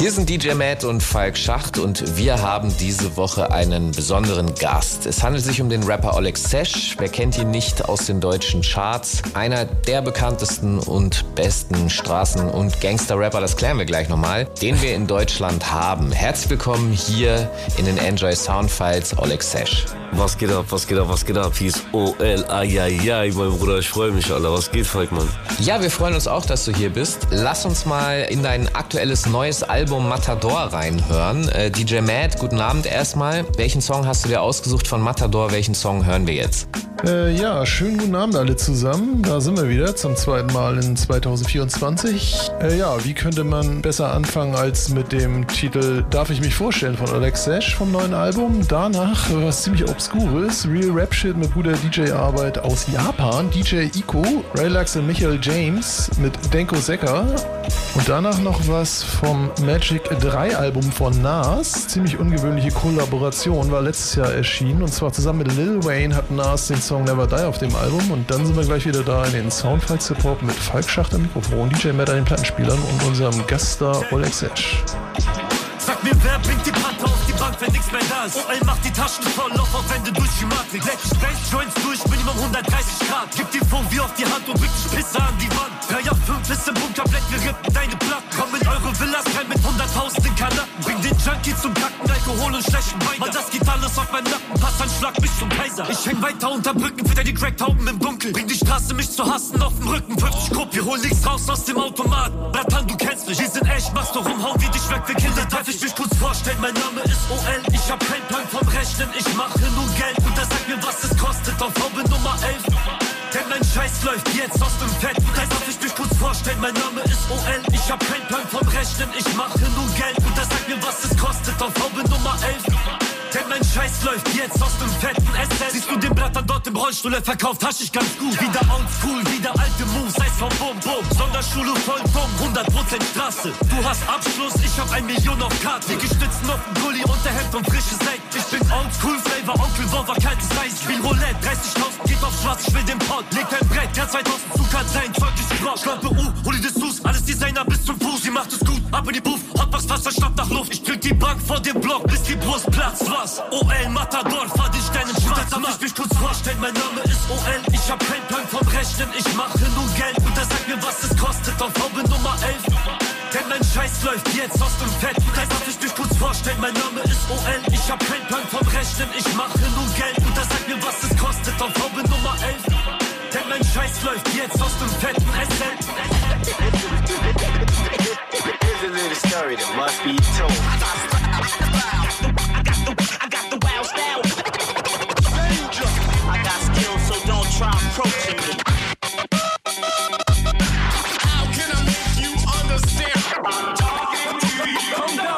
Hier sind DJ Matt und Falk Schacht und wir haben diese Woche einen besonderen Gast. Es handelt sich um den Rapper Oleg Sesh. Wer kennt ihn nicht aus den deutschen Charts? Einer der bekanntesten und besten Straßen- und Gangster-Rapper, das klären wir gleich nochmal, den wir in Deutschland haben. Herzlich willkommen hier in den Enjoy Soundfiles, Oleg Sesh. Was geht ab, was geht ab, was geht ab? Hier ist OL, ai, mein Bruder, ich freue mich, Alter. Was geht, Falk, Mann? Ja, wir freuen uns auch, dass du hier bist. Lass uns mal in dein aktuelles neues Album Matador reinhören. Äh, DJ Matt, guten Abend erstmal. Welchen Song hast du dir ausgesucht von Matador? Welchen Song hören wir jetzt? Äh, ja, schönen guten Abend alle zusammen. Da sind wir wieder zum zweiten Mal in 2024. Äh, ja, wie könnte man besser anfangen als mit dem Titel Darf ich mich vorstellen von Alex Sash vom neuen Album? Danach was ziemlich obskures, Real Rap Shit mit guter DJ-Arbeit aus Japan, DJ Iko, Relax und Michael James mit Denko Secker. Und danach noch was vom Magic 3 Album von Nas. Ziemlich ungewöhnliche Kollaboration, war letztes Jahr erschienen. Und zwar zusammen mit Lil Wayne hat Nas den Song Never Die auf dem Album. Und dann sind wir gleich wieder da in den Soundfiles Hip Hop mit Falk Schacht am Mikrofon, DJ Matt an den Plattenspielern und unserem Gaststar Oleg Sesh. Sag mir, wer bringt die Panther auf die Bank, wenn nichts mehr da ist? OL macht die Taschen voll, Loch auf Wände durch die Matrix. Ich Bass Joints durch, Minimum 130 Grad. Gib die Phone wie auf die Hand und bring dich Pisse an die Wand. 3 auf 5 ist im Bunker, Black, wir rippen deine Platten. Komm in eure Villas, kein mit 100.000 Kanaken. Bring den Junkie zum Kacken, Alkohol und schlechten Wein. Mann, das geht alles auf meinen Nacken, pass ein Schlag mich zum Kaiser. Ich häng weiter unter Brücken, für die Cracktauben im Dunkel. Bring die Straße, mich zu hassen, auf dem Rücken. 50 Grupp, wir holen nichts raus aus dem Automat. Bratan, du kennst mich, wir sind echt, machst du rumhauen wie dich weg, wir Kinder. Darf ich mich kurz vorstellen, mein Name ist OL. Ich hab keinen Plan vom Rechnen, ich mache nur Geld. Und das sagt mir, was es kostet auf Haube Nummer 11. Denn mein Scheiß läuft jetzt aus dem Fett. Das darf ich vorstellen, mein Name ist OL. Ich hab keinen Plan vom Rechnen, ich mache nur Geld. Und das sagt mir, was es kostet auf Haube Nummer 11. Denn mein Scheiß läuft jetzt aus dem fetten SS. Siehst du den Brattern dort im Rollstuhl, er verkauft hasch ich ganz gut. Wieder oldschool, wieder alte Moves, Eis vom Bum Bum. Sonderschule voll dumm, 100% Straße. Du hast Abschluss, ich hab ein Million auf Karte. Gestützen auf dem Gully, Unterhemd und frisches Sekt. Ich bin oldschool, Flavor, Onkel Wolver, kaltes Eis. Spiel Roulette, 30.000 geht auf schwarz, ich will den Pot. Leg ein Brett, K 2000 Zug hat sein ist Schrott. Schlampe U, hol die Dessous, alles Designer bis zum Fuß. Sie macht es gut, ab in die Puff, Hotbox, Wasser, schnappt nach Luft. Ich drück die Bank vor dem Block, bis die Brust platzt. Was? OL, Matador, fahr dich deinen Schwarz. Darf ich mich kurz vorstellen, mein Name ist OL. Ich hab keinen Plan vom Rechnen, ich mache nur Geld. Und das sagt mir, was es kostet auf Haube Nummer 11. Denn mein Scheiß läuft jetzt aus dem Fett. Das darf ich mich kurz vorstellen, mein Name ist OL. Ich hab keinen Plan vom Rechnen, ich mache nur Geld. Und das sagt mir, was es kostet auf Haube Nummer 11. Denn mein Scheiß läuft jetzt aus dem fetten SL. Here's a little story that must be told. I got the wild style. I got skills, so don't try approaching me. How can I make you understand?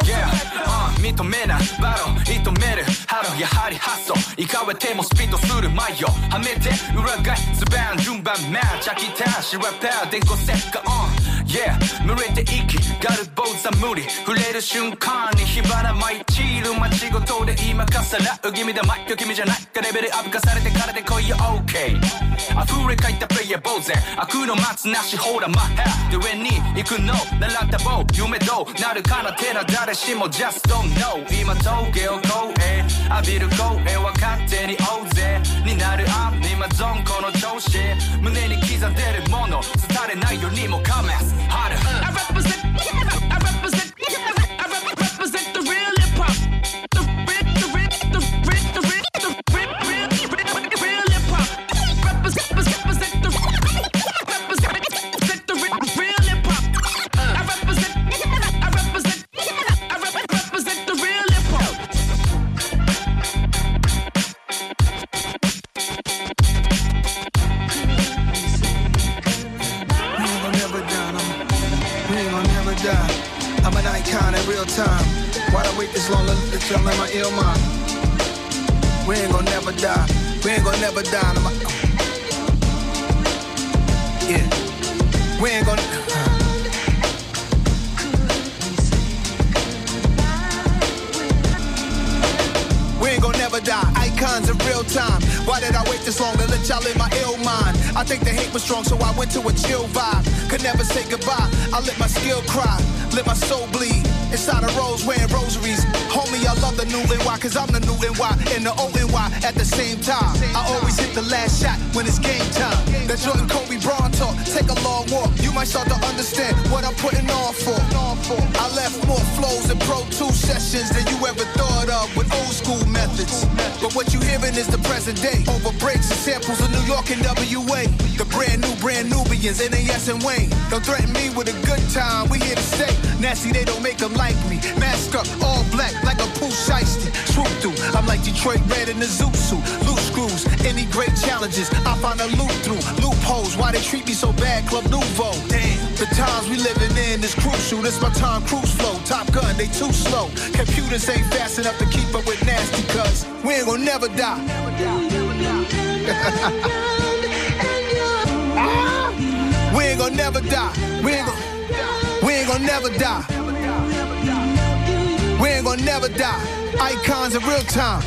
Yeah, uh, 認めないバロン認めるハローやはり発想いかれてもスピードする前よはめて裏返す番順番マッチ飽きたしラッパー電光石火 on Yeah 群れて息ガルボーザ無理触れる瞬間に火花舞い散る街ごとで今かさらう気味でマイク君じゃないかレベルアップ化されてからで来いよ OK 溢れかいたプレイヤー坊主悪の待つなしほらマッハで上に行くのならたぼう夢どうなるかなてな誰しも just don't know. 今峠を越え浴びる声は勝手に大勢になるアン今ゾンこの調子胸に刻んでるもの伝れないようにもかます harder. I represent. Never die. I think the hate was strong, so I went to a chill vibe. Could never say goodbye. I let my skill cry, let my soul bleed. Inside a rose wearing rosaries. Homie, I love the new NY, cause I'm the new NY and the old NY at the same time. I always hit the last shot when it's game time. That Jordan Kobe Braun talk, take a long walk. You might start to understand what I'm putting on for. I left more flows and Pro 2 sessions than you ever thought of with old school methods. But what you hearing is the present day. Over breaks and samples of New York and WA. The brand new, brand Nubians, NAS and Wayne. Don't threaten me with a good time, we here to stay. Nasty, they don't make them like me. Mask up, all black, like a poo shiesty. Swoop through, I'm like Detroit Red in the Zoot suit. Loose screws, any great challenges, I find a loop through. Loopholes, why they treat me so bad, Club Nouveau. Damn, the times we living in is crucial. This my time cruise flow. Top gun, they too slow. Computers ain't fast enough to keep up with nasty, cuz we ain't gonna never die. we ain't gonna never die. We ain't gonna, we ain't gonna never die. We ain't gonna never die. Icons of real time.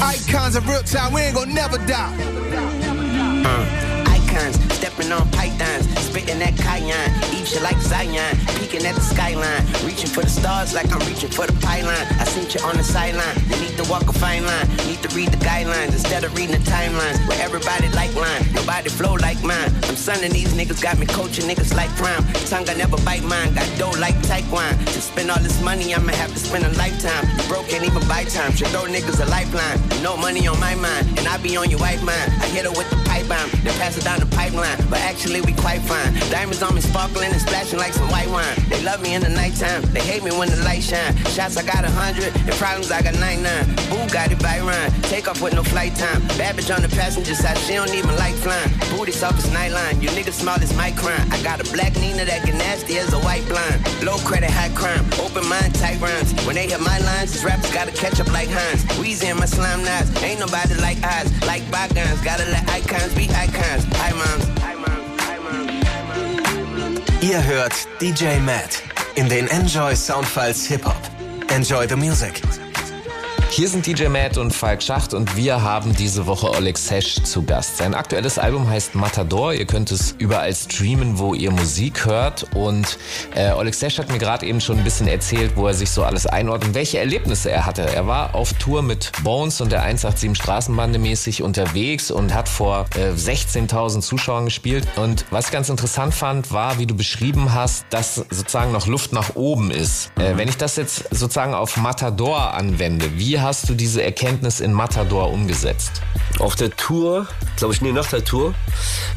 Icons of real time. We ain't gonna never die. Uh. icons, stepping on pythons, spitting that cayenne, eat shit like Zion, peeking at the skyline, reaching for the stars like I'm reaching for the pylon. I seen you on the sideline, you need to walk a fine line, need to read the guidelines instead of reading the timelines where everybody like line, nobody flow like mine. I'm sunning these niggas, got me coaching niggas like prime. Tongue I never bite mine, got dough like Taekwon. To spend all this money, I'ma have to spend a lifetime. You broke, can't even buy time. Should throw niggas a lifeline. No money on my mind, and I be on your wife mind. I hit her with the pipe bomb, then pass it down the pipeline. But actually, we quite fine. Diamonds on me sparkling and splashing like some white wine. They love me in the nighttime, they hate me when the light shine. Shots I got a hundred, and problems I got 99. Boo got it by Ryan. Take off with no flight time. Bitch on the passenger side, she don't even like flying. Booty soft as nightline, you niggas small as my crime. I got a black Nina that get nasty as a white blind. Low credit, high crime. Open mind, tight rhymes. When they hit my lines, these rappers gotta catch up like Hines. Weezy and my slime knives. Ain't nobody like eyes, like bygones. Gotta let icons be icons. Hi, moms. Ihr hört DJ Matt in den Enjoy Soundfiles Hip Hop. Enjoy the music. Hier sind DJ Matt und Falk Schacht und wir haben diese Woche Oleg Sesh zu Gast. Sein aktuelles Album heißt Matador. Ihr könnt es überall streamen, wo ihr Musik hört. Und äh, Oleg Sesh hat mir gerade eben schon ein bisschen erzählt, wo er sich so alles einordnet, welche Erlebnisse er hatte. Er war auf Tour mit Bones und der 187 Straßenbande mäßig unterwegs und hat vor äh, 16.000 Zuschauern gespielt. Und was ich ganz interessant fand, war, wie du beschrieben hast, dass sozusagen noch Luft nach oben ist. Äh, wenn ich das jetzt sozusagen auf Matador anwende, wie hast du diese Erkenntnis in Matador umgesetzt? Auf der Tour, glaube ich, nee, nach der Tour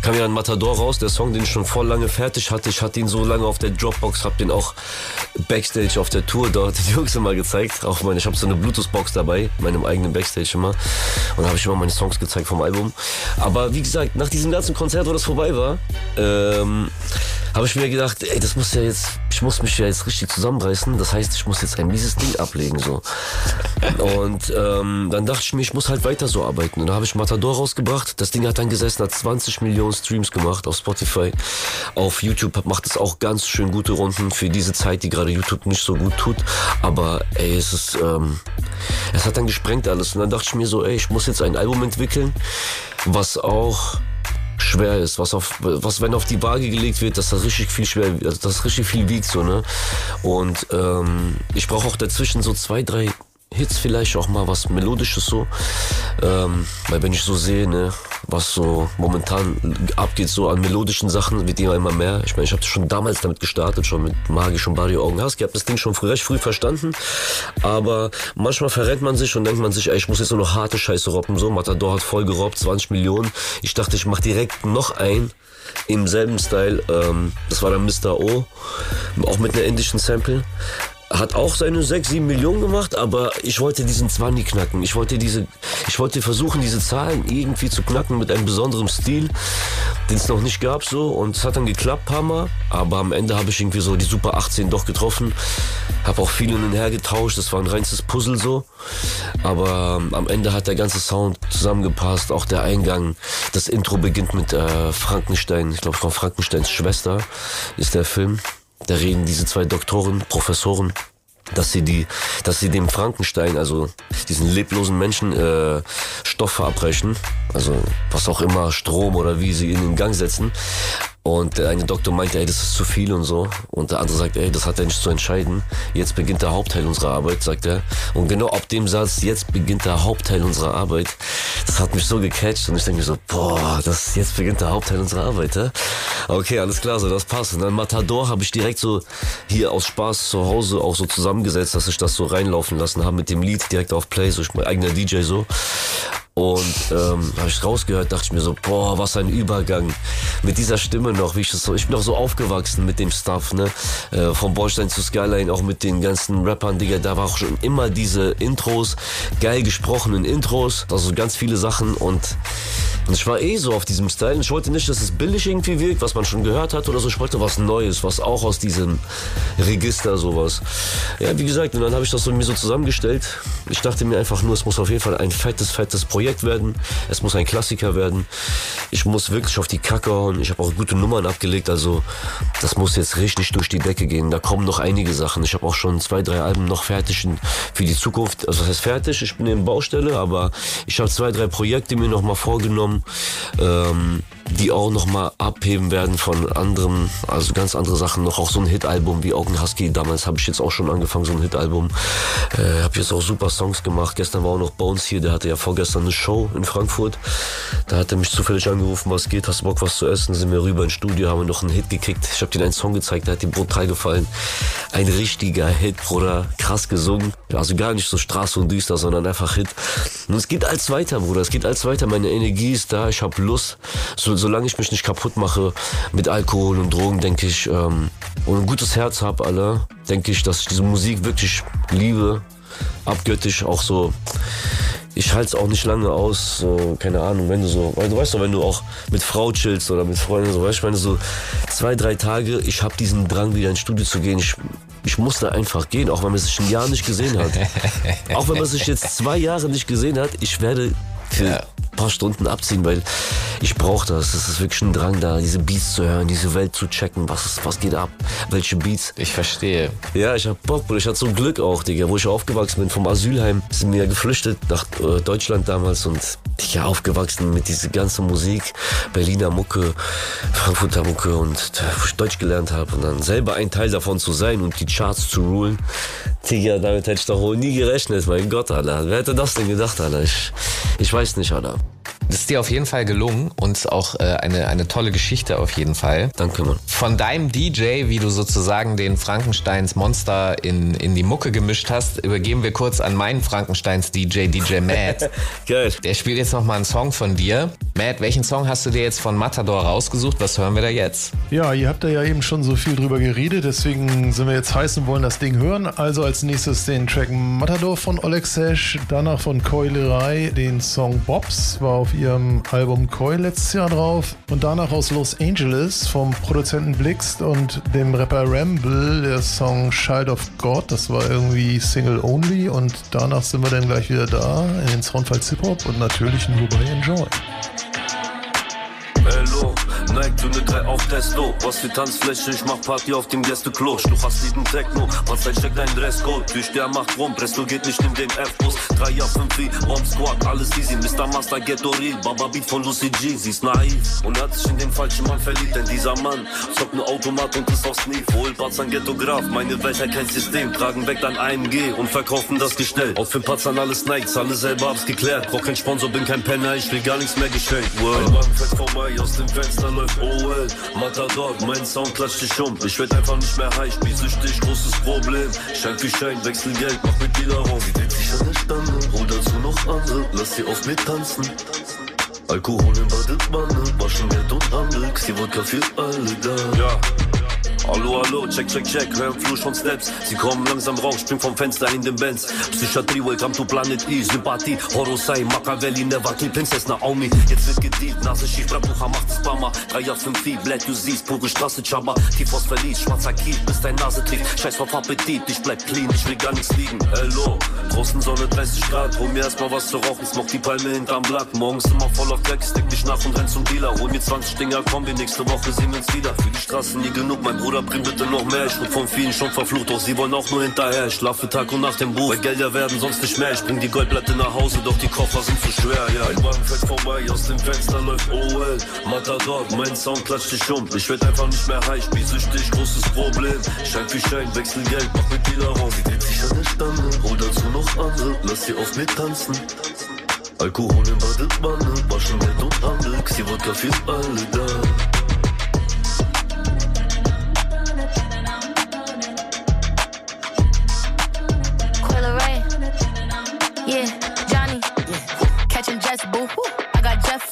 kam ja ein Matador raus, der Song, den ich schon voll lange fertig hatte. Ich hatte ihn so lange auf der Dropbox, hab den auch Backstage auf der Tour dort die Jungs immer gezeigt. Auch meine, ich habe so eine Bluetooth-Box dabei, meinem eigenen Backstage immer. Und da habe ich immer meine Songs gezeigt vom Album. Aber wie gesagt, nach diesem ganzen Konzert, wo das vorbei war, ähm, habe ich mir gedacht, ey, das muss ja jetzt, ich muss mich ja jetzt richtig zusammenreißen. Das heißt, ich muss jetzt ein mieses Ding ablegen, so. Und ähm, dann dachte ich mir, ich muss halt weiter so arbeiten. Und da habe ich Matador rausgebracht. Das Ding hat dann gesessen, hat 20 Millionen Streams gemacht auf Spotify. Auf YouTube macht es auch ganz schön gute Runden für diese Zeit, die gerade YouTube nicht so gut tut. Aber ey, es ist, ähm, es hat dann gesprengt alles. Und dann dachte ich mir so, ey, ich muss jetzt ein Album entwickeln, was auch schwer ist, was auf, was wenn auf die Waage gelegt wird, dass das richtig viel schwer, also dass das richtig viel wiegt so ne. Und ähm, ich brauche auch dazwischen so zwei, drei Hits vielleicht auch mal was melodisches so, ähm, weil wenn ich so sehe, ne, was so momentan abgeht so an melodischen Sachen, wird immer immer mehr. Ich meine, ich habe schon damals damit gestartet, schon mit Magisch und Barrio Augen Husky, habe das Ding schon recht früh verstanden, aber manchmal verrennt man sich und denkt man sich, ey, ich muss jetzt nur noch harte Scheiße roppen, so Matador hat voll gerobbt, 20 Millionen. Ich dachte, ich mach direkt noch ein im selben Style. Ähm, das war dann Mr. O, auch mit einer indischen Sample hat auch seine 6, 7 Millionen gemacht, aber ich wollte diesen 20 knacken. Ich wollte diese, ich wollte versuchen, diese Zahlen irgendwie zu knacken mit einem besonderen Stil, den es noch nicht gab so. Und es hat dann geklappt, paar Mal. Aber am Ende habe ich irgendwie so die Super 18 doch getroffen. Habe auch viel hin und her getauscht. Das war ein reinstes Puzzle so. Aber ähm, am Ende hat der ganze Sound zusammengepasst. Auch der Eingang. Das Intro beginnt mit äh, Frankenstein. Ich glaube, von Frankensteins Schwester ist der Film. Da reden diese zwei Doktoren, Professoren dass sie die, dass sie dem Frankenstein, also diesen leblosen Menschen, äh, Stoff verabreichen, also was auch immer, Strom oder wie sie ihn in Gang setzen. Und der eine Doktor meinte, ey, das ist zu viel und so. Und der andere sagt, ey, das hat er nicht zu entscheiden. Jetzt beginnt der Hauptteil unserer Arbeit, sagt er. Und genau ab dem Satz, jetzt beginnt der Hauptteil unserer Arbeit, das hat mich so gecatcht und ich denke mir so, boah, das jetzt beginnt der Hauptteil unserer Arbeit, hä? Okay, alles klar, so das passt. Und dann Matador habe ich direkt so hier aus Spaß zu Hause auch so zusammengesetzt, dass ich das so reinlaufen lassen habe mit dem Lied direkt auf Play, so ich mein eigener DJ so. Und ähm, habe ich rausgehört, dachte ich mir so, boah, was ein Übergang. Mit dieser Stimme noch, wie ich das so, ich bin auch so aufgewachsen mit dem Stuff, ne? Äh, vom Bordstein zu Skyline, auch mit den ganzen Rappern, Digga, da war auch schon immer diese Intros, geil gesprochenen Intros, also ganz viele Sachen und ich war eh so auf diesem Style. Ich wollte nicht, dass es billig irgendwie wirkt, was man schon gehört hat oder so. Ich wollte was Neues, was auch aus diesem Register sowas. Ja, wie gesagt, und dann habe ich das so mir so zusammengestellt. Ich dachte mir einfach nur, es muss auf jeden Fall ein fettes, fettes Projekt werden. Es muss ein Klassiker werden. Ich muss wirklich auf die Kacke hauen. Ich habe auch gute Nummern abgelegt, also das muss jetzt richtig durch die Decke gehen. Da kommen noch einige Sachen. Ich habe auch schon zwei, drei Alben noch fertig für die Zukunft. Also das heißt fertig, ich bin in Baustelle, aber ich habe zwei, drei Projekte mir noch mal vorgenommen, ähm, die auch noch mal abheben werden von anderen, also ganz andere Sachen noch. Auch so ein Hit-Album wie Augen Husky. Damals habe ich jetzt auch schon angefangen, so ein Hit-Album. Äh, habe jetzt auch super Songs gemacht. Gestern war auch noch Bones hier, der hatte ja vorgestern eine Show in Frankfurt. Da hat er mich zufällig angerufen, was geht, hast du Bock was zu essen? Sind wir rüber ins Studio, haben wir noch einen Hit gekickt. Ich habe dir einen Song gezeigt, der hat ihm brutal gefallen. Ein richtiger Hit, Bruder, krass gesungen. Also gar nicht so Straße und düster, sondern einfach Hit. Und es geht als weiter, Bruder, es geht als weiter. Meine Energie ist da, ich habe Lust. So, solange ich mich nicht kaputt mache mit Alkohol und Drogen, denke ich, ähm, und ein gutes Herz habe, alle, denke ich, dass ich diese Musik wirklich liebe, abgöttisch auch so ich halte es auch nicht lange aus, so, keine Ahnung, wenn du so, weil du weißt doch, wenn du auch mit Frau chillst oder mit Freunden, so, weißt du, du so zwei, drei Tage, ich habe diesen Drang, wieder ins Studio zu gehen, ich, ich muss da einfach gehen, auch wenn man sich ein Jahr nicht gesehen hat. auch wenn man sich jetzt zwei Jahre nicht gesehen hat, ich werde für ein paar Stunden abziehen, weil ich brauche das. Es ist wirklich ein Drang da, diese Beats zu hören, diese Welt zu checken, was, ist, was geht ab, welche Beats. Ich verstehe. Ja, ich hab Bock. Ich hatte so Glück auch, Digga. Wo ich aufgewachsen bin, vom Asylheim, sind wir geflüchtet nach äh, Deutschland damals und Digga, aufgewachsen mit dieser ganzen Musik. Berliner Mucke, Frankfurter Mucke und wo ich Deutsch gelernt habe und dann selber ein Teil davon zu sein und die Charts zu rulen. Digga, damit hätte ich doch wohl nie gerechnet. Mein Gott, Alter. Wer hätte das denn gedacht, Alter? Ich, ich weiß nicht, Alter. Das ist dir auf jeden Fall gelungen und auch äh, eine, eine tolle Geschichte auf jeden Fall. Danke, Mann. Von deinem DJ, wie du sozusagen den Frankensteins Monster in, in die Mucke gemischt hast, übergeben wir kurz an meinen Frankensteins DJ, DJ Matt. Geil. Der spielt jetzt nochmal einen Song von dir. Matt, welchen Song hast du dir jetzt von Matador rausgesucht? Was hören wir da jetzt? Ja, ihr habt da ja eben schon so viel drüber geredet, deswegen sind wir jetzt heiß und wollen das Ding hören. Also als nächstes den Track Matador von Oleg Sesh, danach von Keulerei den Song Bobs, war auf ihrem Album Koi letztes Jahr drauf und danach aus Los Angeles vom Produzenten Blixt und dem Rapper Ramble der Song Child of God, das war irgendwie Single Only und danach sind wir dann gleich wieder da in den Soundfalls Hip-Hop und natürlich nur bei Enjoy. Hello, Nike Tune 3 auf Testo. Was für Tanzfläche, ich mach Party auf dem Gästeklo. Schluch hast lieben Techno, Panzeit checkt dein Dresscode. Durch der macht rum, Presto geht nicht in den F-Bus. 3 Jahr 5 wie Bomb Squad, alles easy. Mr. Master Ghetto Real, Baba Beat von Lucy G. Sie ist naiv und hat sich in den falschen Mann verliebt. Denn dieser Mann zockt ne Automat und ist auf Sneak. Hol Patzern Ghetto Graf, meine Welt hat kein System. Tragen weg dann AMG und verkaufen das Gestell. Auf den Patzern alles Nikes, alle selber hab's geklärt. Brauch kein Sponsor, bin kein Penner, ich will gar nichts mehr gestellt. Ein Wagen fährt vorbei, aus dem Fenster läuft OL. Matador, mein Sound klatscht dich um. Ich werd einfach nicht mehr high, spielsüchtig, großes Problem. Schein für Schein, wechsel Geld, mach mit Dealer rum. Sie dreht sich an der Stange, hol dazu noch andere, lass sie auf mir tanzen. Alkohol in Badewanne, waschen Geld und Handel, die Wodka für alle da. Ja. Hallo, hallo, check, check, check, hör im Flur schon Steps. Sie kommen langsam raus, spring vom Fenster in den Benz. Psychiatrie, welcome to Planet E, Sympathie, Horosei, Machiavelli, never kill, Prinzess Naomi. Jetzt wird gedealt, Nase schief, Rappucha macht Spammer. 3 Jahr 5 Vieh, Blatt, du siehst, pure Straße, Chaba. Tief aus Verlies, schwarzer Kiel, bis dein Nase trifft. Scheiß auf Appetit, ich bleib clean, ich will gar nichts liegen. Hello, draußen Sonne 30 Grad, hol mir erstmal was zu rauchen, smoke die Palme hinterm Blatt. Morgens immer voll auf Deck, steck dich nach und renn zum Dealer. Hol mir 20 Dinger, kommen wir nächste Woche, sehen wir uns wieder. Für die Straßen nie genug, mein Bruder Bruder, bring bitte noch mehr. Ich wurde von vielen schon verflucht, doch sie wollen auch nur hinterher. Ich schlafe Tag und Nacht im Buch, weil Gelder werden sonst nicht mehr. Ich bring die Goldplatte nach Hause, doch die Koffer sind zu schwer. Ja, ein Wagen fährt vorbei, aus dem Fenster läuft OL. Matador, mein Sound klatscht dich um. Ich werd einfach nicht mehr high, spielsüchtig, großes Problem. Schein für Schein, wechsel Geld, mach mit Dealer raus. Sie dreht sich an der Stange, hol dazu noch andere, lass sie auf mir tanzen. Alkohol im Badewanne, waschen Geld und Handel, sie Wodka für alle da.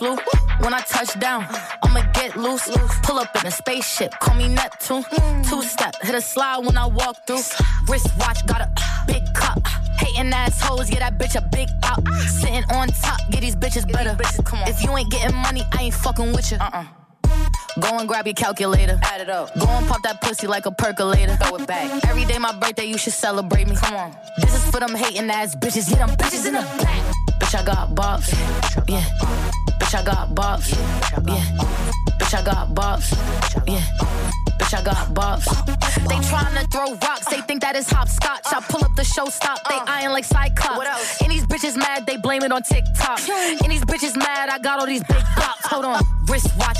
Flu. When I touch down, I'ma get loose. Pull up in a spaceship, call me Neptune. Two step, hit a slide when I walk through. Wrist watch, got a big cup. Hating assholes, get that bitch a big up. Sitting on top, get these bitches better. If you ain't getting money, I ain't fucking with you. Uh-uh. Go and grab your calculator. Add it up. Go and pop that pussy like a percolator. Throw it back. Every day my birthday, you should celebrate me. Come on. This is for them hating ass bitches. Yeah, them bitches in the back. Bitch, I got bops. Yeah. Bitch, I got bops. Yeah. Bitch, I got bops. Yeah. Bitch, I got bops. They tryna throw rocks. They think that is hopscotch. I pull up the show stop. They eyeing like Cyclops. And these bitches mad. They blame it on TikTok. And these bitches mad. I got all these big bops. Hold on. Wrist watch.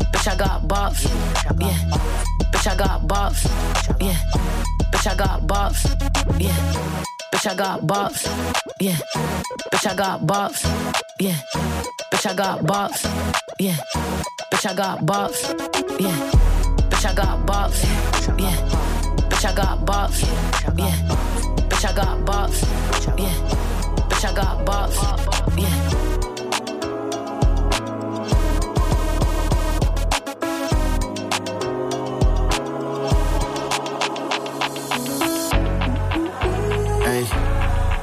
Bitch, I got bops. Yeah. Bitch, I got bops. Yeah. Bitch, I got bops. Yeah. Bitch, I got bops. Yeah. Bitch, I got bops. Yeah. Bitch, I got bops. Yeah. Bitch, I got bops. Yeah. Bitch, I got bops. Yeah. Bitch, I got bops. Yeah. Bitch, I got bops. Yeah. Bitch, I got bops. Yeah.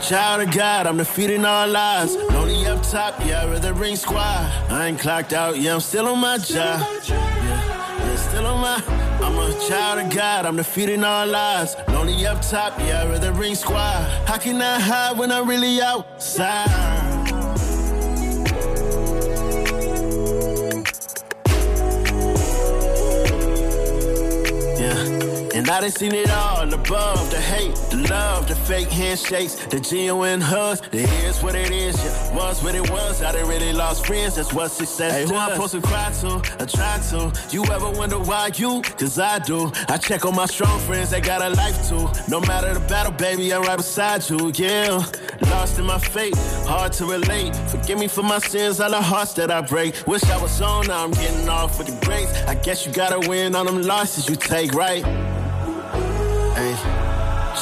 Child of God, I'm defeating all lies. Lonely up top, yeah, with the ring squad. I ain't clocked out, yeah, I'm still on my job. Yeah, yeah, still on my. I'm a child of God, I'm defeating all lies. Lonely up top, yeah, with the ring squad. How can I hide when I'm really outside? Yeah. And I done seen it all above the hate, the love, the fake handshakes, the genuine hugs. The here's what it is, yeah. Was what it was. I done really lost friends, that's what success Hey, who I'm supposed to cry to? I try to. You ever wonder why you? Cause I do. I check on my strong friends, they got a life too. No matter the battle, baby, I'm right beside you, yeah. Lost in my fate, hard to relate. Forgive me for my sins, all the hearts that I break. Wish I was on, now I'm getting off with the grace. I guess you gotta win on them losses you take, right?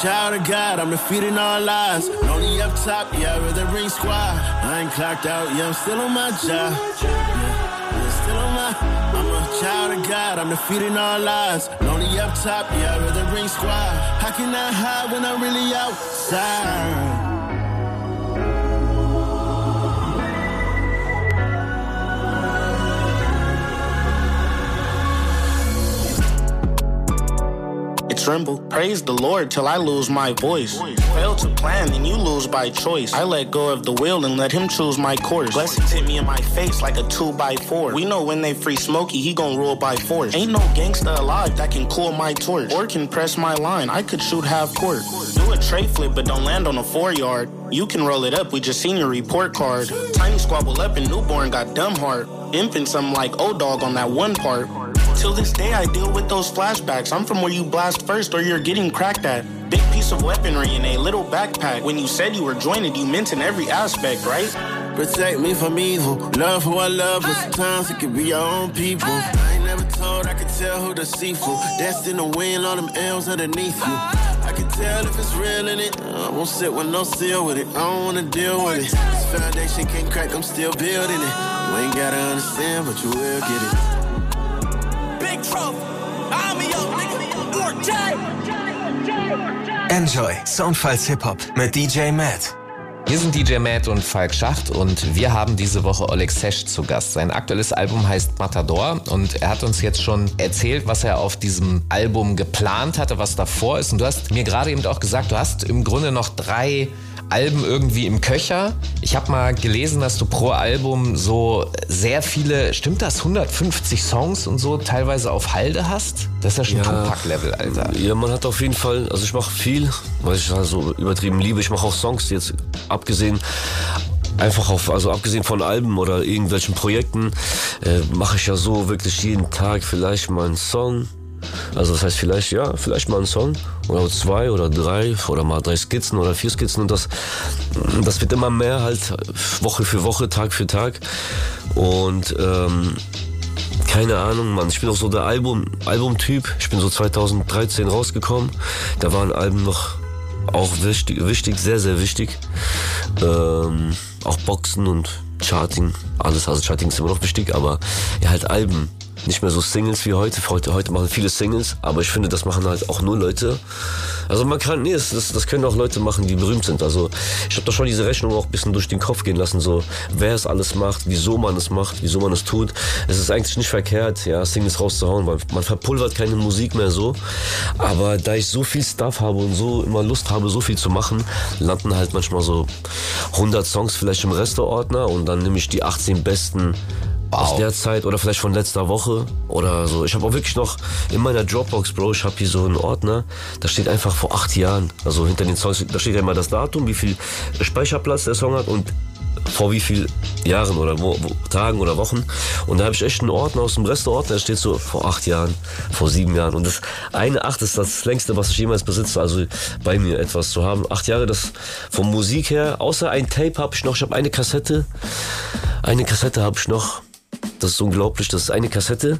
Child of God, I'm defeating all lies. Lonely up top, yeah, with the ring squad. I ain't clocked out, yeah, I'm still on my job. Yeah, still on my. I'm a child of God, I'm defeating all lies. Lonely up top, yeah, with the ring squad. How can I hide when I'm really outside? Tremble. Praise the Lord till I lose my voice. Fail to plan, then you lose by choice. I let go of the wheel and let him choose my course. Blessings hit me in my face like a two by four. We know when they free Smokey, he gon' rule by force. Ain't no gangsta alive that can cool my torch or can press my line. I could shoot half court. Do a tray flip, but don't land on a four yard. You can roll it up, we just seen your report card. Tiny squabble up and newborn got dumb heart. Infants, I'm like old dog on that one part. Till this day, I deal with those flashbacks. I'm from where you blast first or you're getting cracked at. Big piece of weaponry in a little backpack. When you said you were jointed, you meant in every aspect, right? Protect me from evil. Love who I love, but sometimes it can be your own people. I ain't never told, I can tell who deceitful. Destined to win all them L's underneath you. I can tell if it's real in it. I won't sit with no seal with it. I don't wanna deal with it. This foundation can't crack, I'm still building it. You ain't gotta understand, but you will get it. I'm nigga. Enjoy Soundfiles Hip Hop mit DJ Matt. Hier sind DJ Matt und Falk Schacht und wir haben diese Woche Oleg Sesh zu Gast. Sein aktuelles Album heißt Matador und er hat uns jetzt schon erzählt, was er auf diesem Album geplant hatte, was davor ist. Und du hast mir gerade eben auch gesagt, du hast im Grunde noch drei Alben irgendwie im Köcher. Ich habe mal gelesen, dass du pro Album so sehr viele, stimmt das, 150 Songs und so teilweise auf Halde hast? Das ist ja schon Tupac-Level, Alter. Ja, man hat auf jeden Fall, also ich mache viel, weil ich so übertrieben liebe. Ich mache auch Songs jetzt abgesehen einfach auf, also abgesehen von Alben oder irgendwelchen Projekten, äh, mache ich ja so wirklich jeden Tag vielleicht mal einen Song. Also das heißt vielleicht, ja, vielleicht mal einen Song oder zwei oder drei oder mal drei Skizzen oder vier Skizzen und das, das wird immer mehr halt Woche für Woche, Tag für Tag und ähm, keine Ahnung, Mann. Ich bin auch so der Album, Albumtyp. Ich bin so 2013 rausgekommen. Da waren Alben noch auch wichtig, wichtig sehr, sehr wichtig. Ähm, auch Boxen und Charting, alles. Also Charting ist immer noch wichtig, aber ja, halt Alben. Nicht mehr so Singles wie heute. Heute, heute machen viele Singles, aber ich finde, das machen halt auch nur Leute. Also man kann, nee, das, das, können auch Leute machen, die berühmt sind. Also ich habe da schon diese Rechnung auch ein bisschen durch den Kopf gehen lassen, so wer es alles macht, wieso man es macht, wieso man es tut. Es ist eigentlich nicht verkehrt, ja, Singles rauszuhauen, weil man verpulvert keine Musik mehr so. Aber da ich so viel Stuff habe und so immer Lust habe, so viel zu machen, landen halt manchmal so 100 Songs vielleicht im Resteordner und dann nehme ich die 18 besten aus der Zeit oder vielleicht von letzter Woche oder so. Ich habe auch wirklich noch in meiner Dropbox, Bro, ich habe hier so einen Ordner, da steht einfach vor acht Jahren, also hinter den Songs, da steht ja immer das Datum, wie viel Speicherplatz der Song hat und vor wie viel Jahren oder wo, wo, Tagen oder Wochen. Und da habe ich echt einen Ordner aus dem Resteordner, der steht so vor acht Jahren, vor sieben Jahren. Und das eine acht ist das längste, was ich jemals besitze, also bei mir etwas zu haben. Acht Jahre, das von Musik her, außer ein Tape habe ich noch, ich habe eine Kassette, eine Kassette habe ich noch. Das ist unglaublich. Das ist eine Kassette.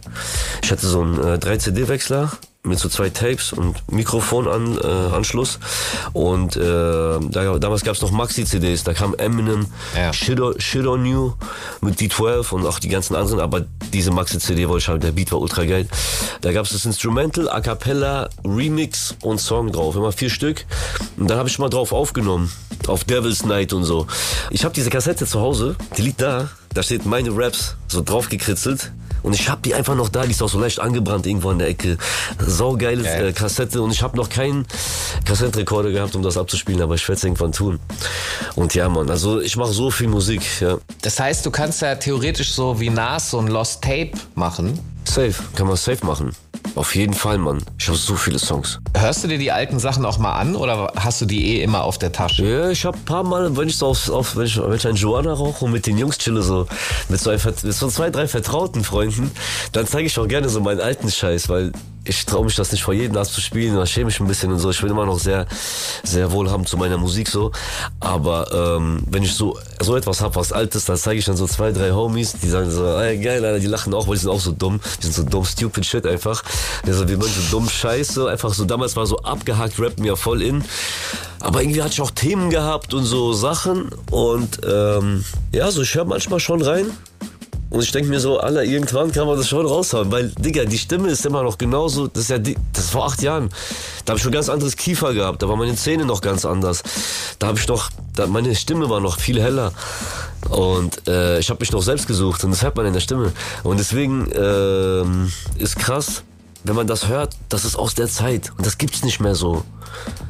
Ich hatte so einen äh, 3-CD-Wechsler mit so zwei Tapes und Mikrofonanschluss. Äh, und äh, da, damals gab es noch Maxi-CDs. Da kam Eminem, ja. Shit, on, Shit on You mit D12 und auch die ganzen anderen. Aber diese Maxi-CD wollte ich halt, der Beat war ultra geil. Da gab es das Instrumental, A Cappella, Remix und Song drauf. Immer vier Stück. Und dann habe ich mal drauf aufgenommen. Auf Devil's Night und so. Ich habe diese Kassette zu Hause, die liegt da. Da steht meine Raps so drauf gekritzelt. Und ich habe die einfach noch da, die ist auch so leicht angebrannt irgendwo in der Ecke. Saugeile äh, Kassette und ich habe noch keinen Kassettenrekorder gehabt, um das abzuspielen, aber ich werde es irgendwann tun. Und ja, Mann, also ich mache so viel Musik, ja. Das heißt, du kannst ja theoretisch so wie Nas so ein Lost Tape machen. Safe, kann man safe machen. Auf jeden Fall, Mann. Ich habe so viele Songs. Hörst du dir die alten Sachen auch mal an oder hast du die eh immer auf der Tasche? Ja, ich habe ein paar Mal, wenn ich so auf, auf wenn, ich, wenn ich einen Joanna rauche und mit den Jungs chille, so mit so, ein, mit so zwei, drei vertrauten Freunden, dann zeige ich auch gerne so meinen alten Scheiß, weil ich traue mich das nicht vor jedem abzuspielen, da schäme ich ein bisschen und so. Ich bin immer noch sehr, sehr wohlhabend zu meiner Musik so. Aber ähm, wenn ich so, so etwas hab, was Altes, dann zeige ich dann so zwei, drei Homies, die sagen so, ey, geil, Alter, die lachen auch, weil die sind auch so dumm. Die sind so dumm, stupid shit einfach. Die so, wir machen so dumm Scheiße. Einfach so, damals war so abgehakt, rappen ja voll in. Aber irgendwie hatte ich auch Themen gehabt und so Sachen. Und ähm, ja, so ich höre manchmal schon rein. Und ich denke mir so, Alter, irgendwann kann man das schon raushauen, weil, Digga, die Stimme ist immer noch genauso, das ist ja, die, das ist vor acht Jahren. Da habe ich schon ganz anderes Kiefer gehabt, da waren meine Zähne noch ganz anders. Da habe ich noch, da, meine Stimme war noch viel heller. Und äh, ich habe mich noch selbst gesucht und das hört man in der Stimme. Und deswegen ähm, ist krass, wenn man das hört, das ist aus der Zeit und das gibt's nicht mehr so.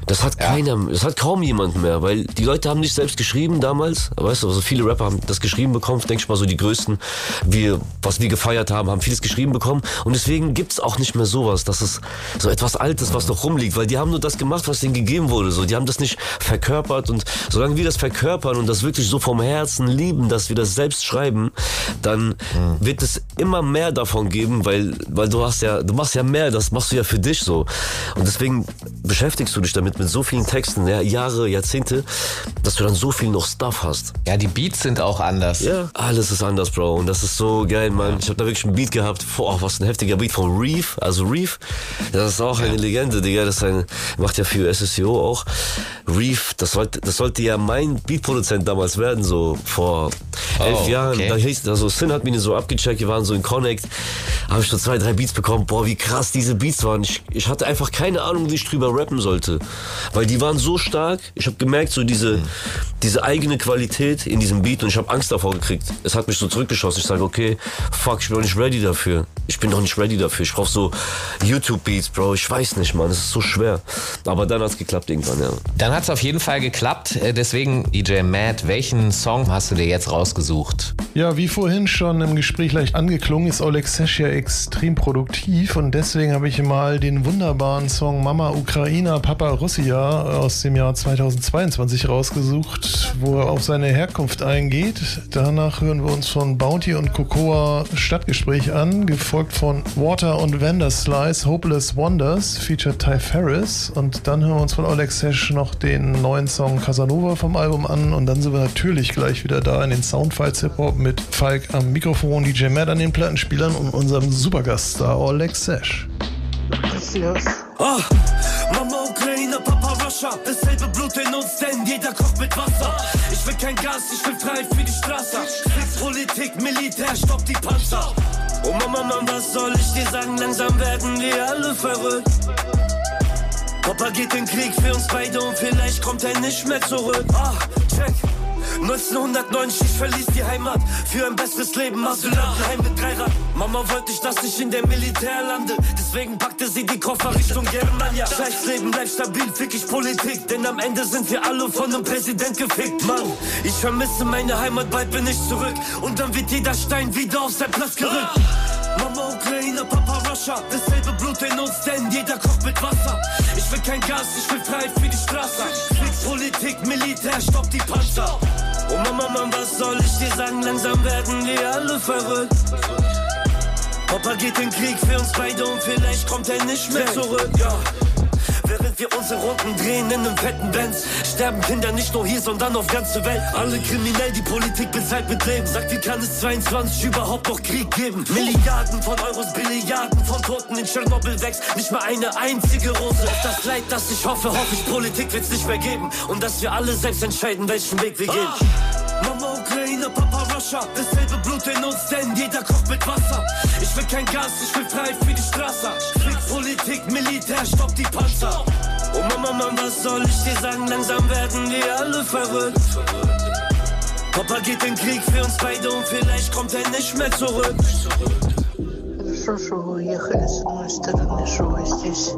Das hat ja. keiner, das hat kaum jemand mehr, weil die Leute haben nicht selbst geschrieben damals. Weißt du, also viele Rapper haben das geschrieben bekommen. Denke ich mal so die größten, wir, was wir gefeiert haben, haben vieles geschrieben bekommen. Und deswegen gibt's auch nicht mehr sowas. Das ist so etwas Altes, was noch rumliegt, weil die haben nur das gemacht, was denen gegeben wurde. So, die haben das nicht verkörpert und solange wir das verkörpern und das wirklich so vom Herzen lieben, dass wir das selbst schreiben, dann mhm. wird es immer mehr davon geben, weil, weil du hast ja, du machst ja mehr, das machst du ja für dich so. Und deswegen beschäftigst du dich damit mit so vielen Texten, ja, Jahre, Jahrzehnte, dass du dann so viel noch Stuff hast. Ja, die Beats sind auch anders. Ja, alles ist anders, Bro. Und das ist so geil, Mann. Ja. Ich habe da wirklich einen Beat gehabt. Boah, was ein heftiger Beat von Reef. Also Reef, das ist auch ja. eine Legende, Digga. Das ein, macht ja für SSCO auch. Reef, das sollte, das sollte ja mein Beatproduzent damals werden, so vor oh, elf Jahren. Okay. Da hieß, also Sin hat mich so abgecheckt, wir waren so in Connect. Habe ich so zwei, drei Beats bekommen. Boah, wie krass diese Beats waren. Ich, ich hatte einfach keine Ahnung, wie ich drüber rappen soll wollte. Weil die waren so stark, ich habe gemerkt, so diese, diese eigene Qualität in diesem Beat und ich habe Angst davor gekriegt. Es hat mich so zurückgeschossen. Ich sage, okay, fuck, ich bin doch nicht ready dafür. Ich bin doch nicht ready dafür. Ich brauche so YouTube-Beats, Bro. Ich weiß nicht, Mann. Es ist so schwer. Aber dann hat's geklappt irgendwann, ja. Dann hat es auf jeden Fall geklappt. Äh, Deswegen, DJ Matt, welchen Song hast du dir jetzt rausgesucht? Ja, wie vorhin schon im Gespräch leicht angeklungen, ist Oleg Sesh ja extrem produktiv und deswegen habe ich mal den wunderbaren Song Mama Ukraina, Papa Russia aus dem Jahr 2022 rausgesucht, wo er auf seine Herkunft eingeht. Danach hören wir uns von Bounty und Cocoa Stadtgespräch an, gefolgt von Water und Vanderslice Hopeless Wonders, featured Ty Ferris und dann hören wir uns von Oleg Sesh noch den neuen Song Casanova vom Album an und dann sind wir natürlich gleich wieder da in den Soundfiles Hip Hop mit Falk am Mikrofon, DJ Matt an den Plattenspielern und unserem Supergaststar Oleg Sesh. Ah, Mama Ukraine, Papa Russia, dasselbe Blut in uns, denn jeder kocht mit Wasser. Ich will kein Gas, ich will Freiheit für die Straße. Kriegspolitik, Militär, stopp die Panzer. Oh Mama, Mann, was soll ich dir sagen? Langsam werden wir alle verrückt. Papa geht in Krieg für uns beide und vielleicht kommt er nicht mehr zurück. Ah, check. 1990, ich verließ die Heimat für ein besseres Leben. Asylantenheim mit Dreirad. Mama wollte nicht, dass ich in der Militär lande. Deswegen packte sie die Koffer Richtung Germania. Scheiß Leben, bleib stabil, fick ich Politik. Denn am Ende sind wir alle von einem Präsident gefickt. Mann, ich vermisse meine Heimat, bald bin ich zurück. Und dann wird jeder Stein wieder auf sein Platz gerückt. Mama Ukraine, Papa Russia, dasselbe Blut in uns, denn jeder kocht mit Wasser. Ich will kein Gas, ich will Freiheit für die Straße. Kriegspolitik, Militär, stopp die Panzer. Oh Mama, Mann, was soll ich dir sagen? Langsam werden wir alle verrückt. Papa geht in Krieg für uns beide und vielleicht kommt er nicht mehr zurück. Ja. Während wir unsere Runden drehen in einem fetten Benz, sterben Kinder nicht nur hier, sondern auf ganze Welt. Alle kriminell, die Politik bezahlt mit Leben. Sagt, wie kann es 22 überhaupt noch Krieg geben? Milliarden von Euros, Billiarden von Toten in Tschernobyl wächst. Nicht mal eine einzige Rose. Auf das Leid, das ich hoffe, hoffe ich, Politik wird's nicht mehr geben. Und dass wir alle selbst entscheiden, welchen Weg wir gehen. Mama Ukraine, Papa Russia, dasselbe Blut in uns, denn jeder kocht mit Wasser. Ich will kein Gas, ich will Freiheit für die Straße. Kriegspolitik, Militär, stopp die Panzer. Oh Mama, Mann, was soll ich dir sagen? Langsam werden wir alle verrückt. Papa geht in den Krieg für uns beide und vielleicht kommt er nicht mehr zurück. Хорошо, что вы уехали с одной стороны, что вы здесь.